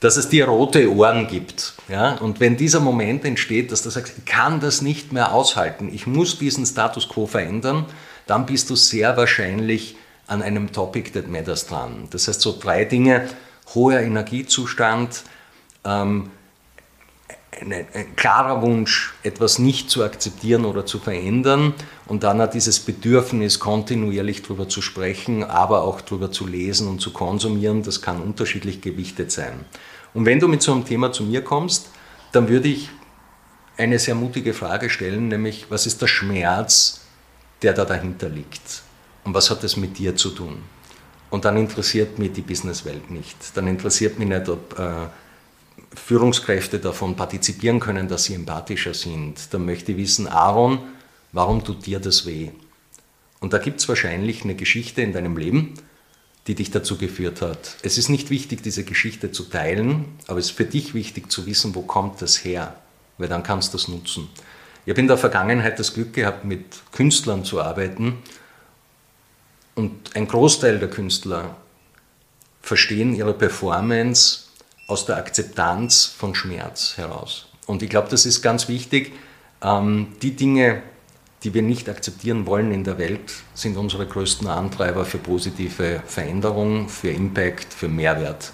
dass es dir rote Ohren gibt. Ja? Und wenn dieser Moment entsteht, dass du sagst, ich kann das nicht mehr aushalten, ich muss diesen Status quo verändern, dann bist du sehr wahrscheinlich an einem Topic that matters dran. Das heißt, so drei Dinge, hoher Energiezustand, ähm, ein, ein, klarer Wunsch, etwas nicht zu akzeptieren oder zu verändern und dann hat dieses Bedürfnis, kontinuierlich darüber zu sprechen, aber auch darüber zu lesen und zu konsumieren, das kann unterschiedlich gewichtet sein. Und wenn du mit so einem Thema zu mir kommst, dann würde ich eine sehr mutige Frage stellen, nämlich was ist der Schmerz, der da dahinter liegt? Und was hat das mit dir zu tun? Und dann interessiert mich die Businesswelt nicht. Dann interessiert mich nicht, ob äh, Führungskräfte davon partizipieren können, dass sie empathischer sind. Dann möchte ich wissen, Aaron, warum tut dir das weh? Und da gibt es wahrscheinlich eine Geschichte in deinem Leben, die dich dazu geführt hat. Es ist nicht wichtig, diese Geschichte zu teilen, aber es ist für dich wichtig zu wissen, wo kommt das her, weil dann kannst du es nutzen. Ich habe in der Vergangenheit das Glück gehabt, mit Künstlern zu arbeiten und ein Großteil der Künstler verstehen ihre Performance aus der Akzeptanz von Schmerz heraus. Und ich glaube, das ist ganz wichtig. Ähm, die Dinge, die wir nicht akzeptieren wollen in der Welt, sind unsere größten Antreiber für positive Veränderung, für Impact, für Mehrwert.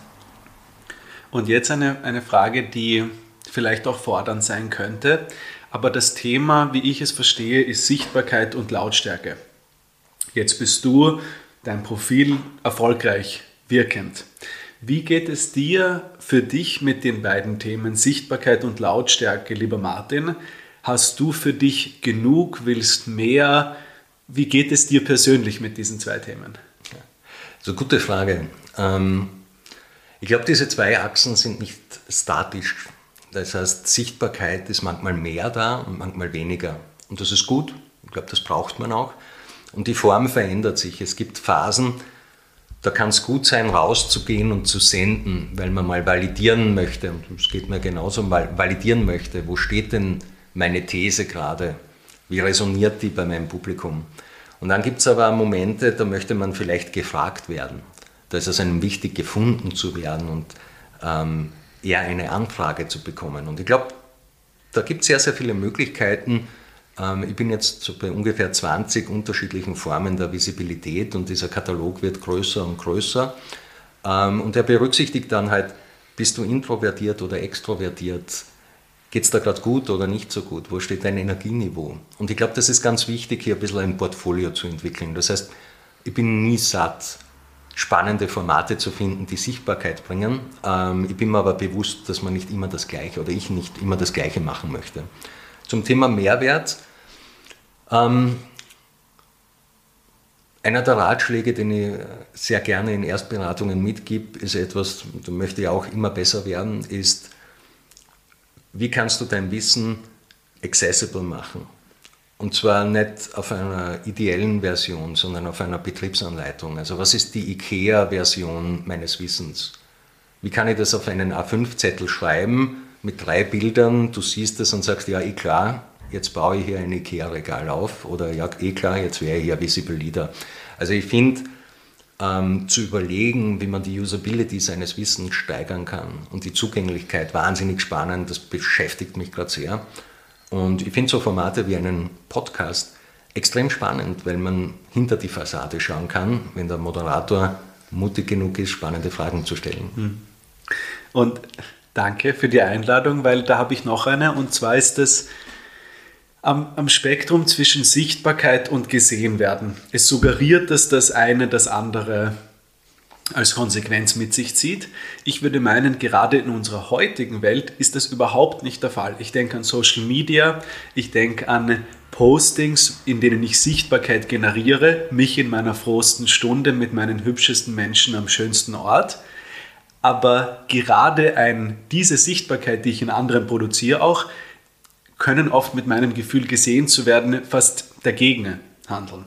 Und jetzt eine, eine Frage, die vielleicht auch fordernd sein könnte. Aber das Thema, wie ich es verstehe, ist Sichtbarkeit und Lautstärke. Jetzt bist du dein Profil erfolgreich wirkend. Wie geht es dir für dich mit den beiden Themen Sichtbarkeit und Lautstärke, lieber Martin? Hast du für dich genug, willst mehr? Wie geht es dir persönlich mit diesen zwei Themen? So gute Frage. Ähm, ich glaube, diese zwei Achsen sind nicht statisch. Das heißt, Sichtbarkeit ist manchmal mehr da und manchmal weniger. Und das ist gut. Ich glaube, das braucht man auch. Und die Form verändert sich. Es gibt Phasen, da kann es gut sein, rauszugehen und zu senden, weil man mal validieren möchte, und es geht mir genauso, mal validieren möchte, wo steht denn meine These gerade, wie resoniert die bei meinem Publikum. Und dann gibt es aber Momente, da möchte man vielleicht gefragt werden. Da ist es einem wichtig, gefunden zu werden und ähm, eher eine Anfrage zu bekommen. Und ich glaube, da gibt es sehr, sehr viele Möglichkeiten, ich bin jetzt bei ungefähr 20 unterschiedlichen Formen der Visibilität und dieser Katalog wird größer und größer. Ähm, und er berücksichtigt dann halt, bist du introvertiert oder extrovertiert? Geht es da gerade gut oder nicht so gut? Wo steht dein Energieniveau? Und ich glaube, das ist ganz wichtig, hier ein bisschen ein Portfolio zu entwickeln. Das heißt, ich bin nie satt, spannende Formate zu finden, die Sichtbarkeit bringen. Ähm, ich bin mir aber bewusst, dass man nicht immer das Gleiche oder ich nicht immer das Gleiche machen möchte. Zum Thema Mehrwert. Ähm, einer der Ratschläge, den ich sehr gerne in Erstberatungen mitgebe, ist etwas, da möchte ich auch immer besser werden, ist, wie kannst du dein Wissen accessible machen? Und zwar nicht auf einer ideellen Version, sondern auf einer Betriebsanleitung. Also was ist die IKEA-Version meines Wissens? Wie kann ich das auf einen A5-Zettel schreiben mit drei Bildern? Du siehst es und sagst, ja, eh klar, jetzt baue ich hier ein IKEA-Regal auf. Oder ja, eh klar, jetzt wäre ich hier Visible Leader. Also ich finde, ähm, zu überlegen, wie man die Usability seines Wissens steigern kann und die Zugänglichkeit wahnsinnig spannend, das beschäftigt mich gerade sehr. Und ich finde so Formate wie einen Podcast extrem spannend, weil man hinter die Fassade schauen kann, wenn der Moderator mutig genug ist, spannende Fragen zu stellen. Hm. Und danke für die Einladung, weil da habe ich noch eine und zwar ist das am, am Spektrum zwischen Sichtbarkeit und gesehen werden. Es suggeriert, dass das eine das andere als Konsequenz mit sich zieht. Ich würde meinen, gerade in unserer heutigen Welt ist das überhaupt nicht der Fall. Ich denke an Social Media, ich denke an Postings, in denen ich Sichtbarkeit generiere, mich in meiner frohsten Stunde mit meinen hübschesten Menschen am schönsten Ort. Aber gerade ein, diese Sichtbarkeit, die ich in anderen produziere, auch, können oft mit meinem Gefühl gesehen zu werden fast dagegen handeln.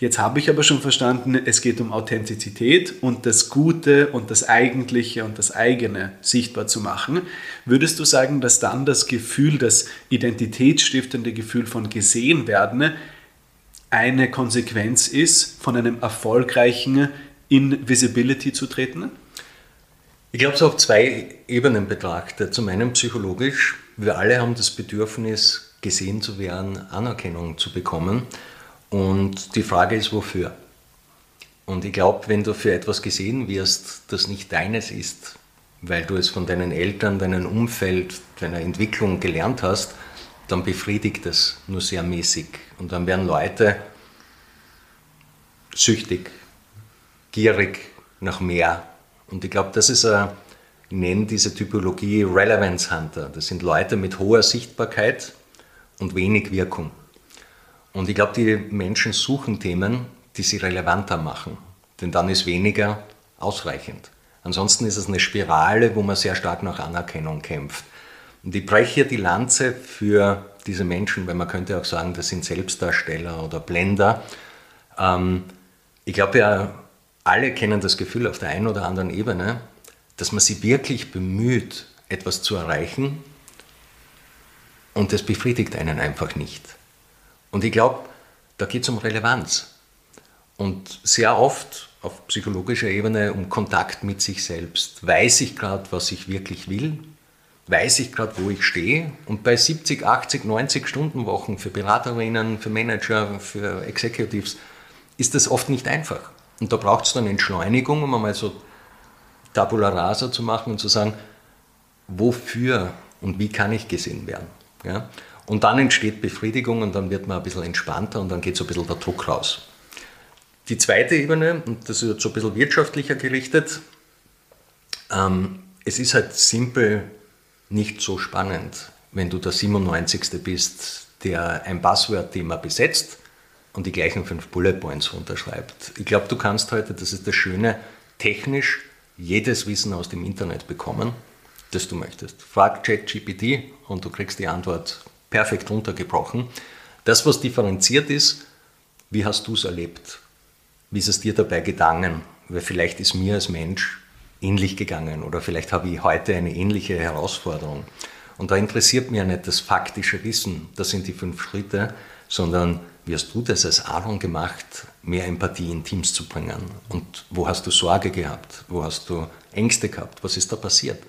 Jetzt habe ich aber schon verstanden, es geht um Authentizität und das Gute und das Eigentliche und das eigene sichtbar zu machen. Würdest du sagen, dass dann das Gefühl, das identitätsstiftende Gefühl von gesehen werden, eine Konsequenz ist, von einem erfolgreichen in Visibility zu treten? Ich glaube, es auf zwei Ebenen betrachtet. Zum einen psychologisch. Wir alle haben das Bedürfnis, gesehen zu werden, Anerkennung zu bekommen. Und die Frage ist, wofür? Und ich glaube, wenn du für etwas gesehen wirst, das nicht deines ist, weil du es von deinen Eltern, deinem Umfeld, deiner Entwicklung gelernt hast, dann befriedigt es nur sehr mäßig. Und dann werden Leute süchtig, gierig nach mehr. Und ich glaube, das ist ein, ich nenne diese Typologie Relevance Hunter. Das sind Leute mit hoher Sichtbarkeit und wenig Wirkung. Und ich glaube, die Menschen suchen Themen, die sie relevanter machen. Denn dann ist weniger ausreichend. Ansonsten ist es eine Spirale, wo man sehr stark nach Anerkennung kämpft. Und ich breche die Lanze für diese Menschen, weil man könnte auch sagen, das sind Selbstdarsteller oder Blender. Ähm, ich glaube ja, alle kennen das Gefühl auf der einen oder anderen Ebene, dass man sich wirklich bemüht, etwas zu erreichen und das befriedigt einen einfach nicht. Und ich glaube, da geht es um Relevanz. Und sehr oft auf psychologischer Ebene um Kontakt mit sich selbst. Weiß ich gerade, was ich wirklich will? Weiß ich gerade, wo ich stehe? Und bei 70, 80, 90 Stunden Wochen für Beraterinnen, für Manager, für Executives ist das oft nicht einfach. Und da braucht es dann Entschleunigung, um einmal so Tabula rasa zu machen und zu sagen, wofür und wie kann ich gesehen werden? Ja? Und dann entsteht Befriedigung und dann wird man ein bisschen entspannter und dann geht so ein bisschen der Druck raus. Die zweite Ebene, und das ist jetzt so ein bisschen wirtschaftlicher gerichtet, ähm, es ist halt simpel nicht so spannend, wenn du der 97. bist, der ein Passwort-Thema besetzt und die gleichen fünf Bullet Points runterschreibt. Ich glaube, du kannst heute, das ist das Schöne, technisch jedes Wissen aus dem Internet bekommen, das du möchtest. Frag ChatGPT und du kriegst die Antwort perfekt runtergebrochen. Das, was differenziert ist, wie hast du es erlebt? Wie ist es dir dabei gegangen? Weil vielleicht ist mir als Mensch ähnlich gegangen oder vielleicht habe ich heute eine ähnliche Herausforderung. Und da interessiert ja nicht das faktische Wissen, das sind die fünf Schritte, sondern wie hast du das als Aaron gemacht, mehr Empathie in Teams zu bringen? Und wo hast du Sorge gehabt? Wo hast du Ängste gehabt? Was ist da passiert?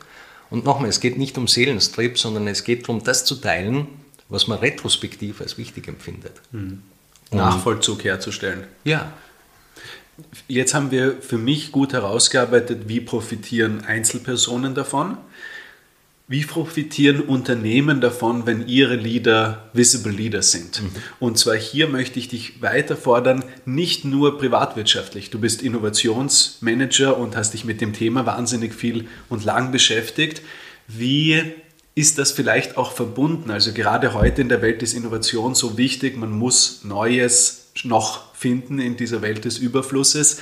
Und nochmal, es geht nicht um Seelenstrip, sondern es geht darum, das zu teilen, was man retrospektiv als wichtig empfindet. Mhm. Nachvollzug herzustellen. Ja. Jetzt haben wir für mich gut herausgearbeitet, wie profitieren Einzelpersonen davon. Wie profitieren Unternehmen davon, wenn ihre Leader Visible Leaders sind? Mhm. Und zwar hier möchte ich dich weiter fordern, nicht nur privatwirtschaftlich. Du bist Innovationsmanager und hast dich mit dem Thema wahnsinnig viel und lang beschäftigt. Wie ist das vielleicht auch verbunden? Also gerade heute in der Welt ist Innovation so wichtig, man muss Neues noch finden in dieser Welt des Überflusses.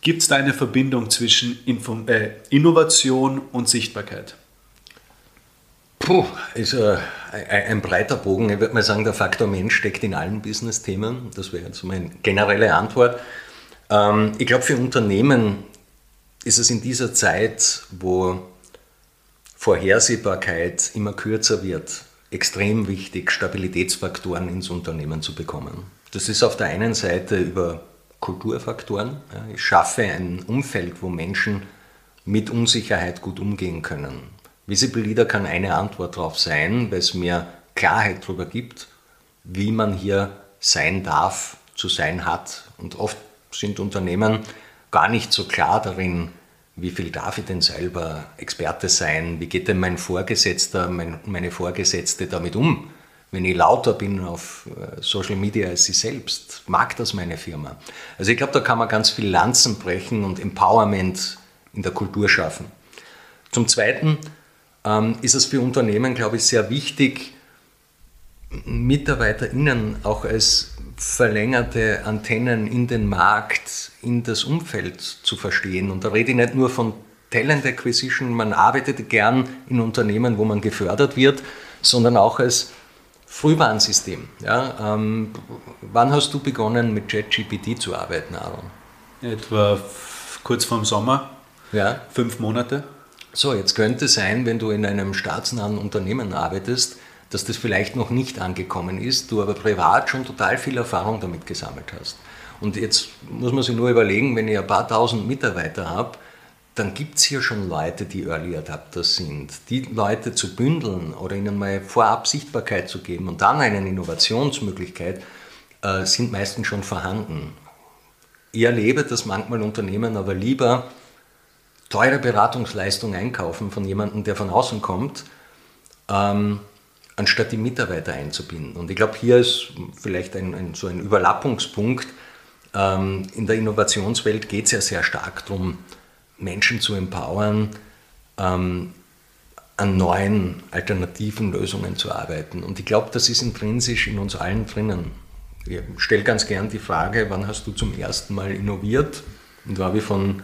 Gibt es da eine Verbindung zwischen Info äh, Innovation und Sichtbarkeit? Puh, ist äh, ein breiter Bogen. Ich würde mal sagen, der Faktor Mensch steckt in allen Business-Themen. Das wäre jetzt meine generelle Antwort. Ähm, ich glaube, für Unternehmen ist es in dieser Zeit, wo Vorhersehbarkeit immer kürzer wird, extrem wichtig, Stabilitätsfaktoren ins Unternehmen zu bekommen. Das ist auf der einen Seite über Kulturfaktoren. Ich schaffe ein Umfeld, wo Menschen mit Unsicherheit gut umgehen können. Visible Leader kann eine Antwort darauf sein, weil es mir Klarheit darüber gibt, wie man hier sein darf, zu sein hat. Und oft sind Unternehmen gar nicht so klar darin, wie viel darf ich denn selber Experte sein, wie geht denn mein Vorgesetzter, mein, meine Vorgesetzte damit um, wenn ich lauter bin auf äh, Social Media als sie selbst, mag das meine Firma. Also ich glaube, da kann man ganz viel Lanzen brechen und Empowerment in der Kultur schaffen. Zum Zweiten ähm, ist es für Unternehmen, glaube ich, sehr wichtig, MitarbeiterInnen auch als verlängerte Antennen in den Markt, in das Umfeld zu verstehen. Und da rede ich nicht nur von Talent Acquisition, man arbeitet gern in Unternehmen, wo man gefördert wird, sondern auch als Frühwarnsystem. Ja, ähm, wann hast du begonnen mit JetGPT zu arbeiten, Aaron? Etwa kurz vorm Sommer. Ja. Fünf Monate. So, jetzt könnte sein, wenn du in einem staatsnahen Unternehmen arbeitest, dass das vielleicht noch nicht angekommen ist, du aber privat schon total viel Erfahrung damit gesammelt hast. Und jetzt muss man sich nur überlegen, wenn ich ein paar tausend Mitarbeiter habe, dann gibt es hier schon Leute, die Early Adapters sind. Die Leute zu bündeln oder ihnen mal vorab Sichtbarkeit zu geben und dann eine Innovationsmöglichkeit, äh, sind meistens schon vorhanden. Ich erlebe, dass manchmal Unternehmen aber lieber teure Beratungsleistung einkaufen von jemandem, der von außen kommt, ähm, anstatt die Mitarbeiter einzubinden. Und ich glaube, hier ist vielleicht ein, ein, so ein Überlappungspunkt. Ähm, in der Innovationswelt geht es ja sehr stark darum, Menschen zu empowern, ähm, an neuen alternativen Lösungen zu arbeiten. Und ich glaube, das ist intrinsisch in uns allen drinnen. Ich stelle ganz gern die Frage, wann hast du zum ersten Mal innoviert? Und habe ich von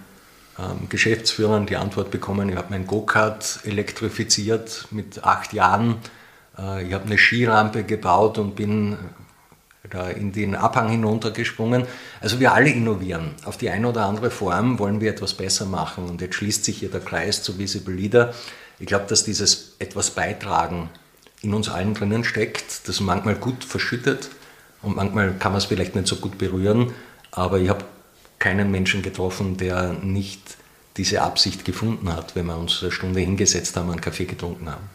Geschäftsführern die Antwort bekommen, ich habe mein Go-Kart elektrifiziert mit acht Jahren, äh, ich habe eine Skirampe gebaut und bin da in den Abhang hinuntergesprungen. Also wir alle innovieren. Auf die eine oder andere Form wollen wir etwas besser machen und jetzt schließt sich hier der Kreis zu Visible Leader. Ich glaube, dass dieses etwas beitragen in uns allen drinnen steckt, das manchmal gut verschüttet und manchmal kann man es vielleicht nicht so gut berühren, aber ich habe keinen Menschen getroffen, der nicht diese Absicht gefunden hat, wenn wir uns eine Stunde hingesetzt haben und einen Kaffee getrunken haben.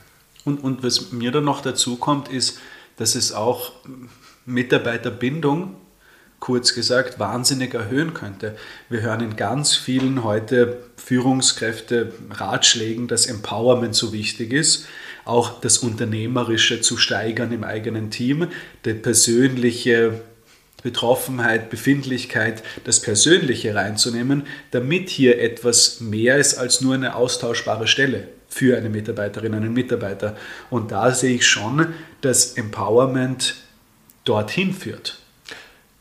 Und, und was mir dann noch dazu kommt, ist, dass es auch Mitarbeiterbindung, kurz gesagt, wahnsinnig erhöhen könnte. Wir hören in ganz vielen heute Führungskräfte Ratschlägen, dass Empowerment so wichtig ist, auch das Unternehmerische zu steigern im eigenen Team, der persönliche Betroffenheit, Befindlichkeit, das Persönliche reinzunehmen, damit hier etwas mehr ist als nur eine austauschbare Stelle für eine Mitarbeiterin, einen Mitarbeiter. Und da sehe ich schon, dass Empowerment dorthin führt.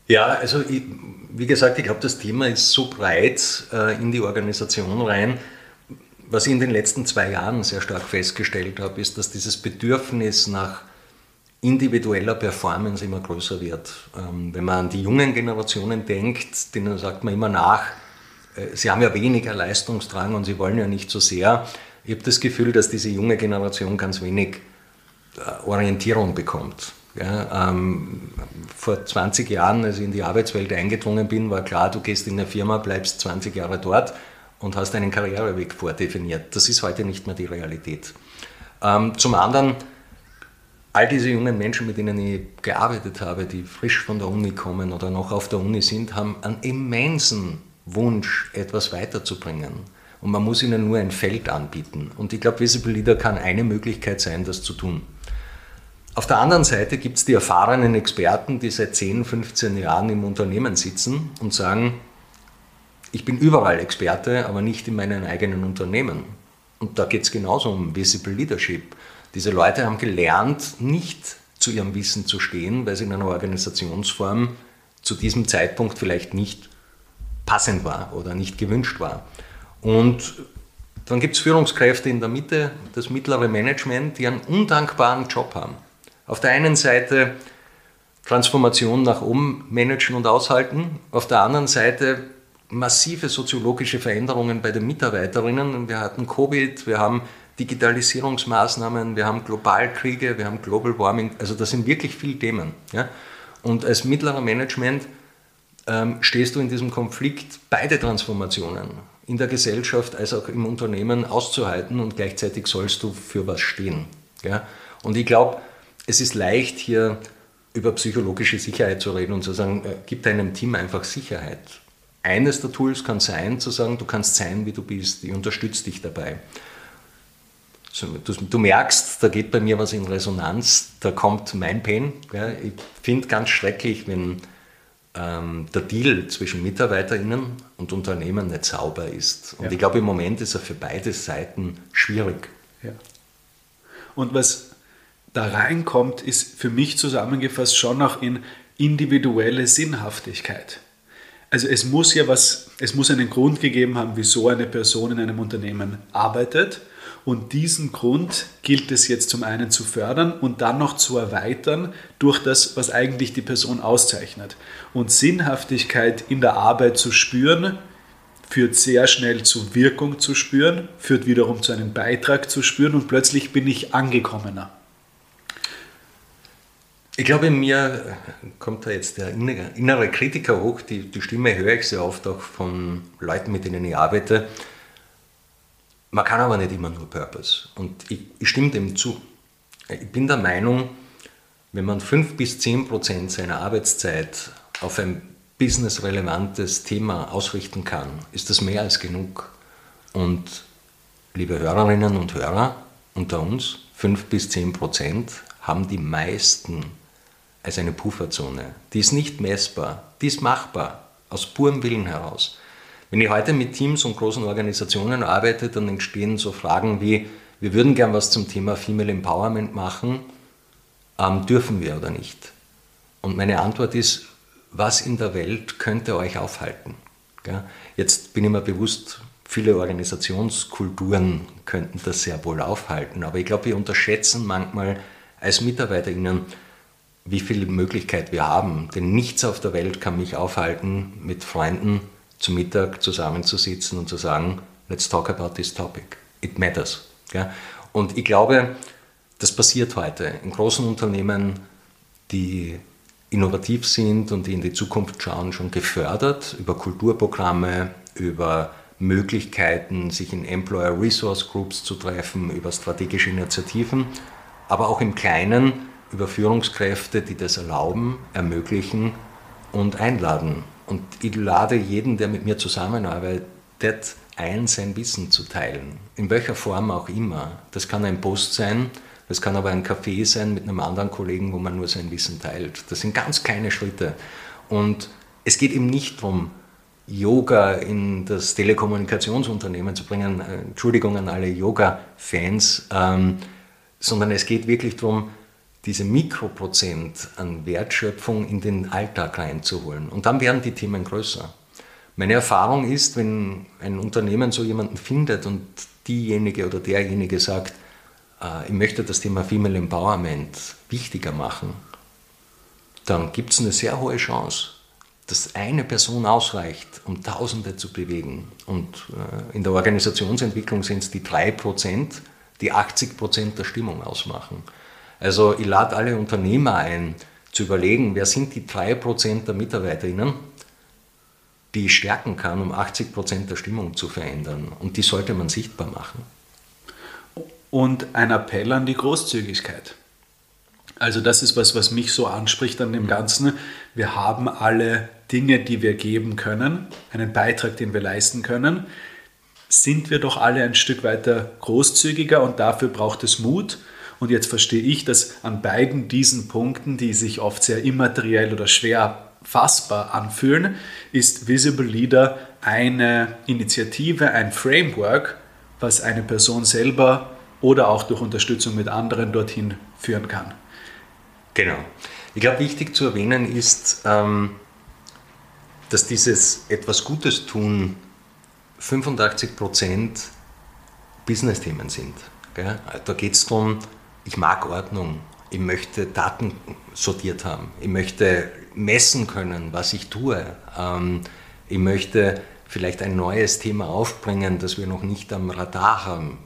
Ja, also ich, wie gesagt, ich glaube, das Thema ist so breit äh, in die Organisation rein. Was ich in den letzten zwei Jahren sehr stark festgestellt habe, ist, dass dieses Bedürfnis nach individueller Performance immer größer wird. Ähm, wenn man an die jungen Generationen denkt, denen sagt man immer nach, äh, sie haben ja weniger Leistungsdrang und sie wollen ja nicht so sehr. Ich habe das Gefühl, dass diese junge Generation ganz wenig äh, Orientierung bekommt. Ja, ähm, vor 20 Jahren, als ich in die Arbeitswelt eingedrungen bin, war klar, du gehst in eine Firma, bleibst 20 Jahre dort und hast einen Karriereweg vordefiniert. Das ist heute nicht mehr die Realität. Ähm, zum anderen all diese jungen Menschen, mit denen ich gearbeitet habe, die frisch von der Uni kommen oder noch auf der Uni sind, haben einen immensen Wunsch, etwas weiterzubringen. Und man muss ihnen nur ein Feld anbieten. Und ich glaube, Visible Leader kann eine Möglichkeit sein, das zu tun. Auf der anderen Seite gibt es die erfahrenen Experten, die seit 10, 15 Jahren im Unternehmen sitzen und sagen, ich bin überall Experte, aber nicht in meinem eigenen Unternehmen. Und da geht es genauso um Visible Leadership. Diese Leute haben gelernt, nicht zu ihrem Wissen zu stehen, weil sie in einer Organisationsform zu diesem Zeitpunkt vielleicht nicht passend war oder nicht gewünscht war. Und dann gibt es Führungskräfte in der Mitte, das mittlere Management, die einen undankbaren Job haben. Auf der einen Seite Transformation nach oben managen und aushalten, auf der anderen Seite massive soziologische Veränderungen bei den Mitarbeiterinnen. Wir hatten Covid, wir haben Digitalisierungsmaßnahmen, wir haben Globalkriege, wir haben Global Warming, also das sind wirklich viele Themen. Ja? Und als mittlerer Management ähm, stehst du in diesem Konflikt, beide Transformationen in der Gesellschaft als auch im Unternehmen auszuhalten und gleichzeitig sollst du für was stehen. Ja? Und ich glaube, es ist leicht hier über psychologische Sicherheit zu reden und zu sagen, äh, gib deinem Team einfach Sicherheit. Eines der Tools kann sein, zu sagen, du kannst sein, wie du bist, ich unterstütze dich dabei. Du, du, merkst, da geht bei mir was in Resonanz, da kommt mein Pain. Ja. Ich finde ganz schrecklich, wenn ähm, der Deal zwischen MitarbeiterInnen und Unternehmen nicht sauber ist. Und ja. ich glaube, im Moment ist er für beide Seiten schwierig. Ja. Und was da reinkommt, ist für mich zusammengefasst schon auch in individuelle Sinnhaftigkeit. Also es muss ja was, es muss einen Grund gegeben haben, wieso eine Person in einem Unternehmen arbeitet. Und diesen Grund gilt es jetzt zum einen zu fördern und dann noch zu erweitern durch das, was eigentlich die Person auszeichnet. Und Sinnhaftigkeit in der Arbeit zu spüren, führt sehr schnell zu Wirkung zu spüren, führt wiederum zu einem Beitrag zu spüren und plötzlich bin ich angekommener. Ich glaube, in mir kommt da jetzt der innere Kritiker hoch. Die, die Stimme höre ich sehr oft auch von Leuten, mit denen ich arbeite man kann aber nicht immer nur Purpose. Und ich, ich stimme dem zu. Ich bin der Meinung, wenn man 5 bis 10 Prozent seiner Arbeitszeit auf ein businessrelevantes Thema ausrichten kann, ist das mehr als genug. Und liebe Hörerinnen und Hörer unter uns, 5 bis 10 Prozent haben die meisten als eine Pufferzone. Die ist nicht messbar, die ist machbar, aus purem Willen heraus. Wenn ich heute mit Teams und großen Organisationen arbeite, dann entstehen so Fragen wie, wir würden gern was zum Thema Female Empowerment machen, ähm, dürfen wir oder nicht? Und meine Antwort ist, was in der Welt könnte euch aufhalten? Ja? Jetzt bin ich mir bewusst, viele Organisationskulturen könnten das sehr wohl aufhalten, aber ich glaube, wir unterschätzen manchmal als MitarbeiterInnen, wie viel Möglichkeit wir haben. Denn nichts auf der Welt kann mich aufhalten, mit Freunden zum Mittag zusammenzusitzen und zu sagen, let's talk about this topic. It matters. Ja? Und ich glaube, das passiert heute in großen Unternehmen, die innovativ sind und die in die Zukunft schauen, schon gefördert über Kulturprogramme, über Möglichkeiten, sich in Employer Resource Groups zu treffen, über strategische Initiativen, aber auch im Kleinen über Führungskräfte, die das erlauben, ermöglichen und einladen. Und ich lade jeden, der mit mir zusammenarbeitet, ein, sein Wissen zu teilen. In welcher Form auch immer. Das kann ein Post sein, das kann aber ein Café sein mit einem anderen Kollegen, wo man nur sein Wissen teilt. Das sind ganz kleine Schritte. Und es geht eben nicht darum, Yoga in das Telekommunikationsunternehmen zu bringen. Äh, Entschuldigung an alle Yoga-Fans, ähm, sondern es geht wirklich darum, diese Mikroprozent an Wertschöpfung in den Alltag reinzuholen. Und dann werden die Themen größer. Meine Erfahrung ist, wenn ein Unternehmen so jemanden findet und diejenige oder derjenige sagt, äh, ich möchte das Thema Female Empowerment wichtiger machen, dann gibt es eine sehr hohe Chance, dass eine Person ausreicht, um Tausende zu bewegen. Und äh, in der Organisationsentwicklung sind es die drei Prozent, die 80 Prozent der Stimmung ausmachen. Also ich lade alle Unternehmer ein, zu überlegen, wer sind die 3% der Mitarbeiterinnen, die ich stärken kann, um 80% der Stimmung zu verändern. Und die sollte man sichtbar machen. Und ein Appell an die Großzügigkeit. Also das ist was, was mich so anspricht an dem Ganzen. Wir haben alle Dinge, die wir geben können, einen Beitrag, den wir leisten können. Sind wir doch alle ein Stück weiter großzügiger und dafür braucht es Mut. Und jetzt verstehe ich, dass an beiden diesen Punkten, die sich oft sehr immateriell oder schwer fassbar anfühlen, ist Visible Leader eine Initiative, ein Framework, was eine Person selber oder auch durch Unterstützung mit anderen dorthin führen kann. Genau. Ich glaube, wichtig zu erwähnen ist, ähm, dass dieses etwas Gutes tun 85% Business-Themen sind. Da geht es darum, ich mag Ordnung, ich möchte Daten sortiert haben, ich möchte messen können, was ich tue, ähm, ich möchte vielleicht ein neues Thema aufbringen, das wir noch nicht am Radar haben.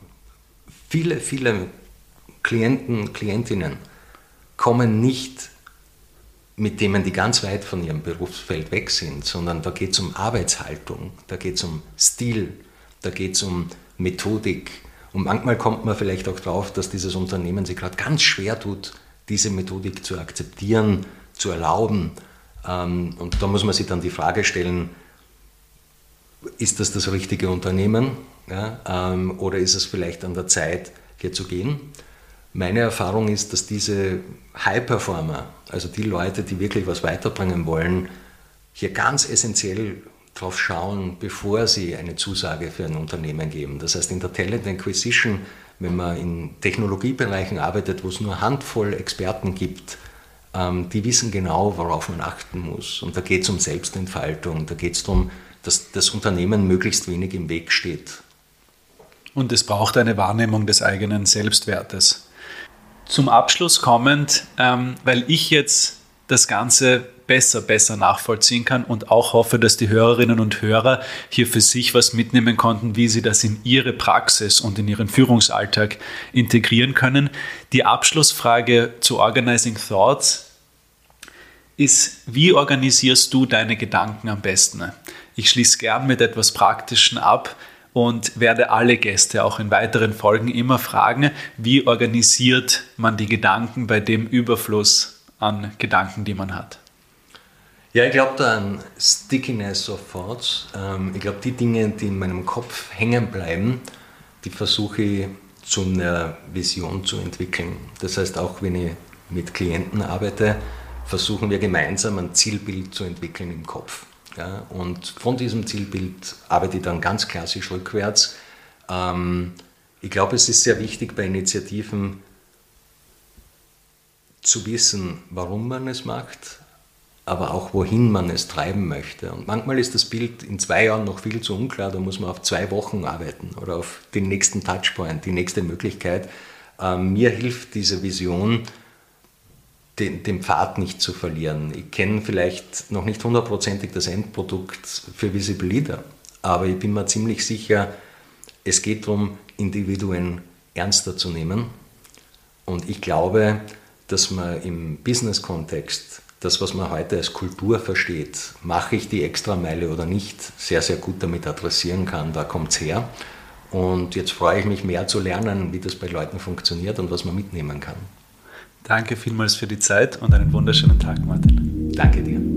Viele, viele Klienten, Klientinnen kommen nicht mit Themen, die ganz weit von ihrem Berufsfeld weg sind, sondern da geht es um Arbeitshaltung, da geht es um Stil, da geht es um Methodik. Und manchmal kommt man vielleicht auch drauf, dass dieses Unternehmen sich gerade ganz schwer tut, diese Methodik zu akzeptieren, zu erlauben. Ähm, und da muss man sich dann die Frage stellen, ist das das richtige Unternehmen ähm, oder ist es vielleicht an der Zeit, hier zu gehen? Meine Erfahrung ist, dass diese High-Performer, also die Leute, die wirklich was weiterbringen wollen, hier ganz essentiell drauf schauen, bevor sie eine Zusage für ein Unternehmen geben. Das heißt, in der Talent Acquisition, wenn man in Technologiebereichen arbeitet, wo es nur Handvoll Experten gibt, ähm, die wissen genau, worauf man achten muss. Und da geht es um Selbstentfaltung, da geht es darum, dass das Unternehmen möglichst wenig im Weg steht. Und es braucht eine Wahrnehmung des eigenen Selbstwertes zum Abschluss kommend, ähm, weil ich jetzt das Ganze besser, besser nachvollziehen kann und auch hoffe, dass die Hörerinnen und Hörer hier für sich was mitnehmen konnten, wie sie das in ihre Praxis und in ihren Führungsalltag integrieren können. Die Abschlussfrage zu Organizing Thoughts ist, wie organisierst du deine Gedanken am besten? Ich schließe gern mit etwas Praktischen ab und werde alle Gäste auch in weiteren Folgen immer fragen, wie organisiert man die Gedanken bei dem Überfluss an Gedanken, die man hat. Ja, ich glaube da an Stickiness of Thoughts. Ähm, ich glaube, die Dinge, die in meinem Kopf hängen bleiben, die versuche ich zu einer Vision zu entwickeln. Das heißt, auch wenn ich mit Klienten arbeite, versuchen wir gemeinsam ein Zielbild zu entwickeln im Kopf. Ja, und von diesem Zielbild arbeite ich dann ganz klassisch rückwärts. Ähm, ich glaube, es ist sehr wichtig bei Initiativen zu wissen, warum man es macht, aber auch wohin man es treiben möchte. Und manchmal ist das Bild in zwei Jahren noch viel zu unklar, da muss man auf zwei Wochen arbeiten oder auf den nächsten Touchpoint, die nächste Möglichkeit. Ähm, mir hilft diese Vision, den, den Pfad nicht zu verlieren. Ich kenne vielleicht noch nicht hundertprozentig das Endprodukt für Visible Leader, aber ich bin mir ziemlich sicher, es geht darum, Individuen ernster zu nehmen. Und ich glaube, dass man im Business-Kontext das, was man heute als Kultur versteht, mache ich die Extrameile oder nicht, sehr, sehr gut damit adressieren kann. Da kommt es her. Und jetzt freue ich mich mehr zu lernen, wie das bei Leuten funktioniert und was man mitnehmen kann. Danke vielmals für die Zeit und einen wunderschönen Tag, Martin. Danke dir.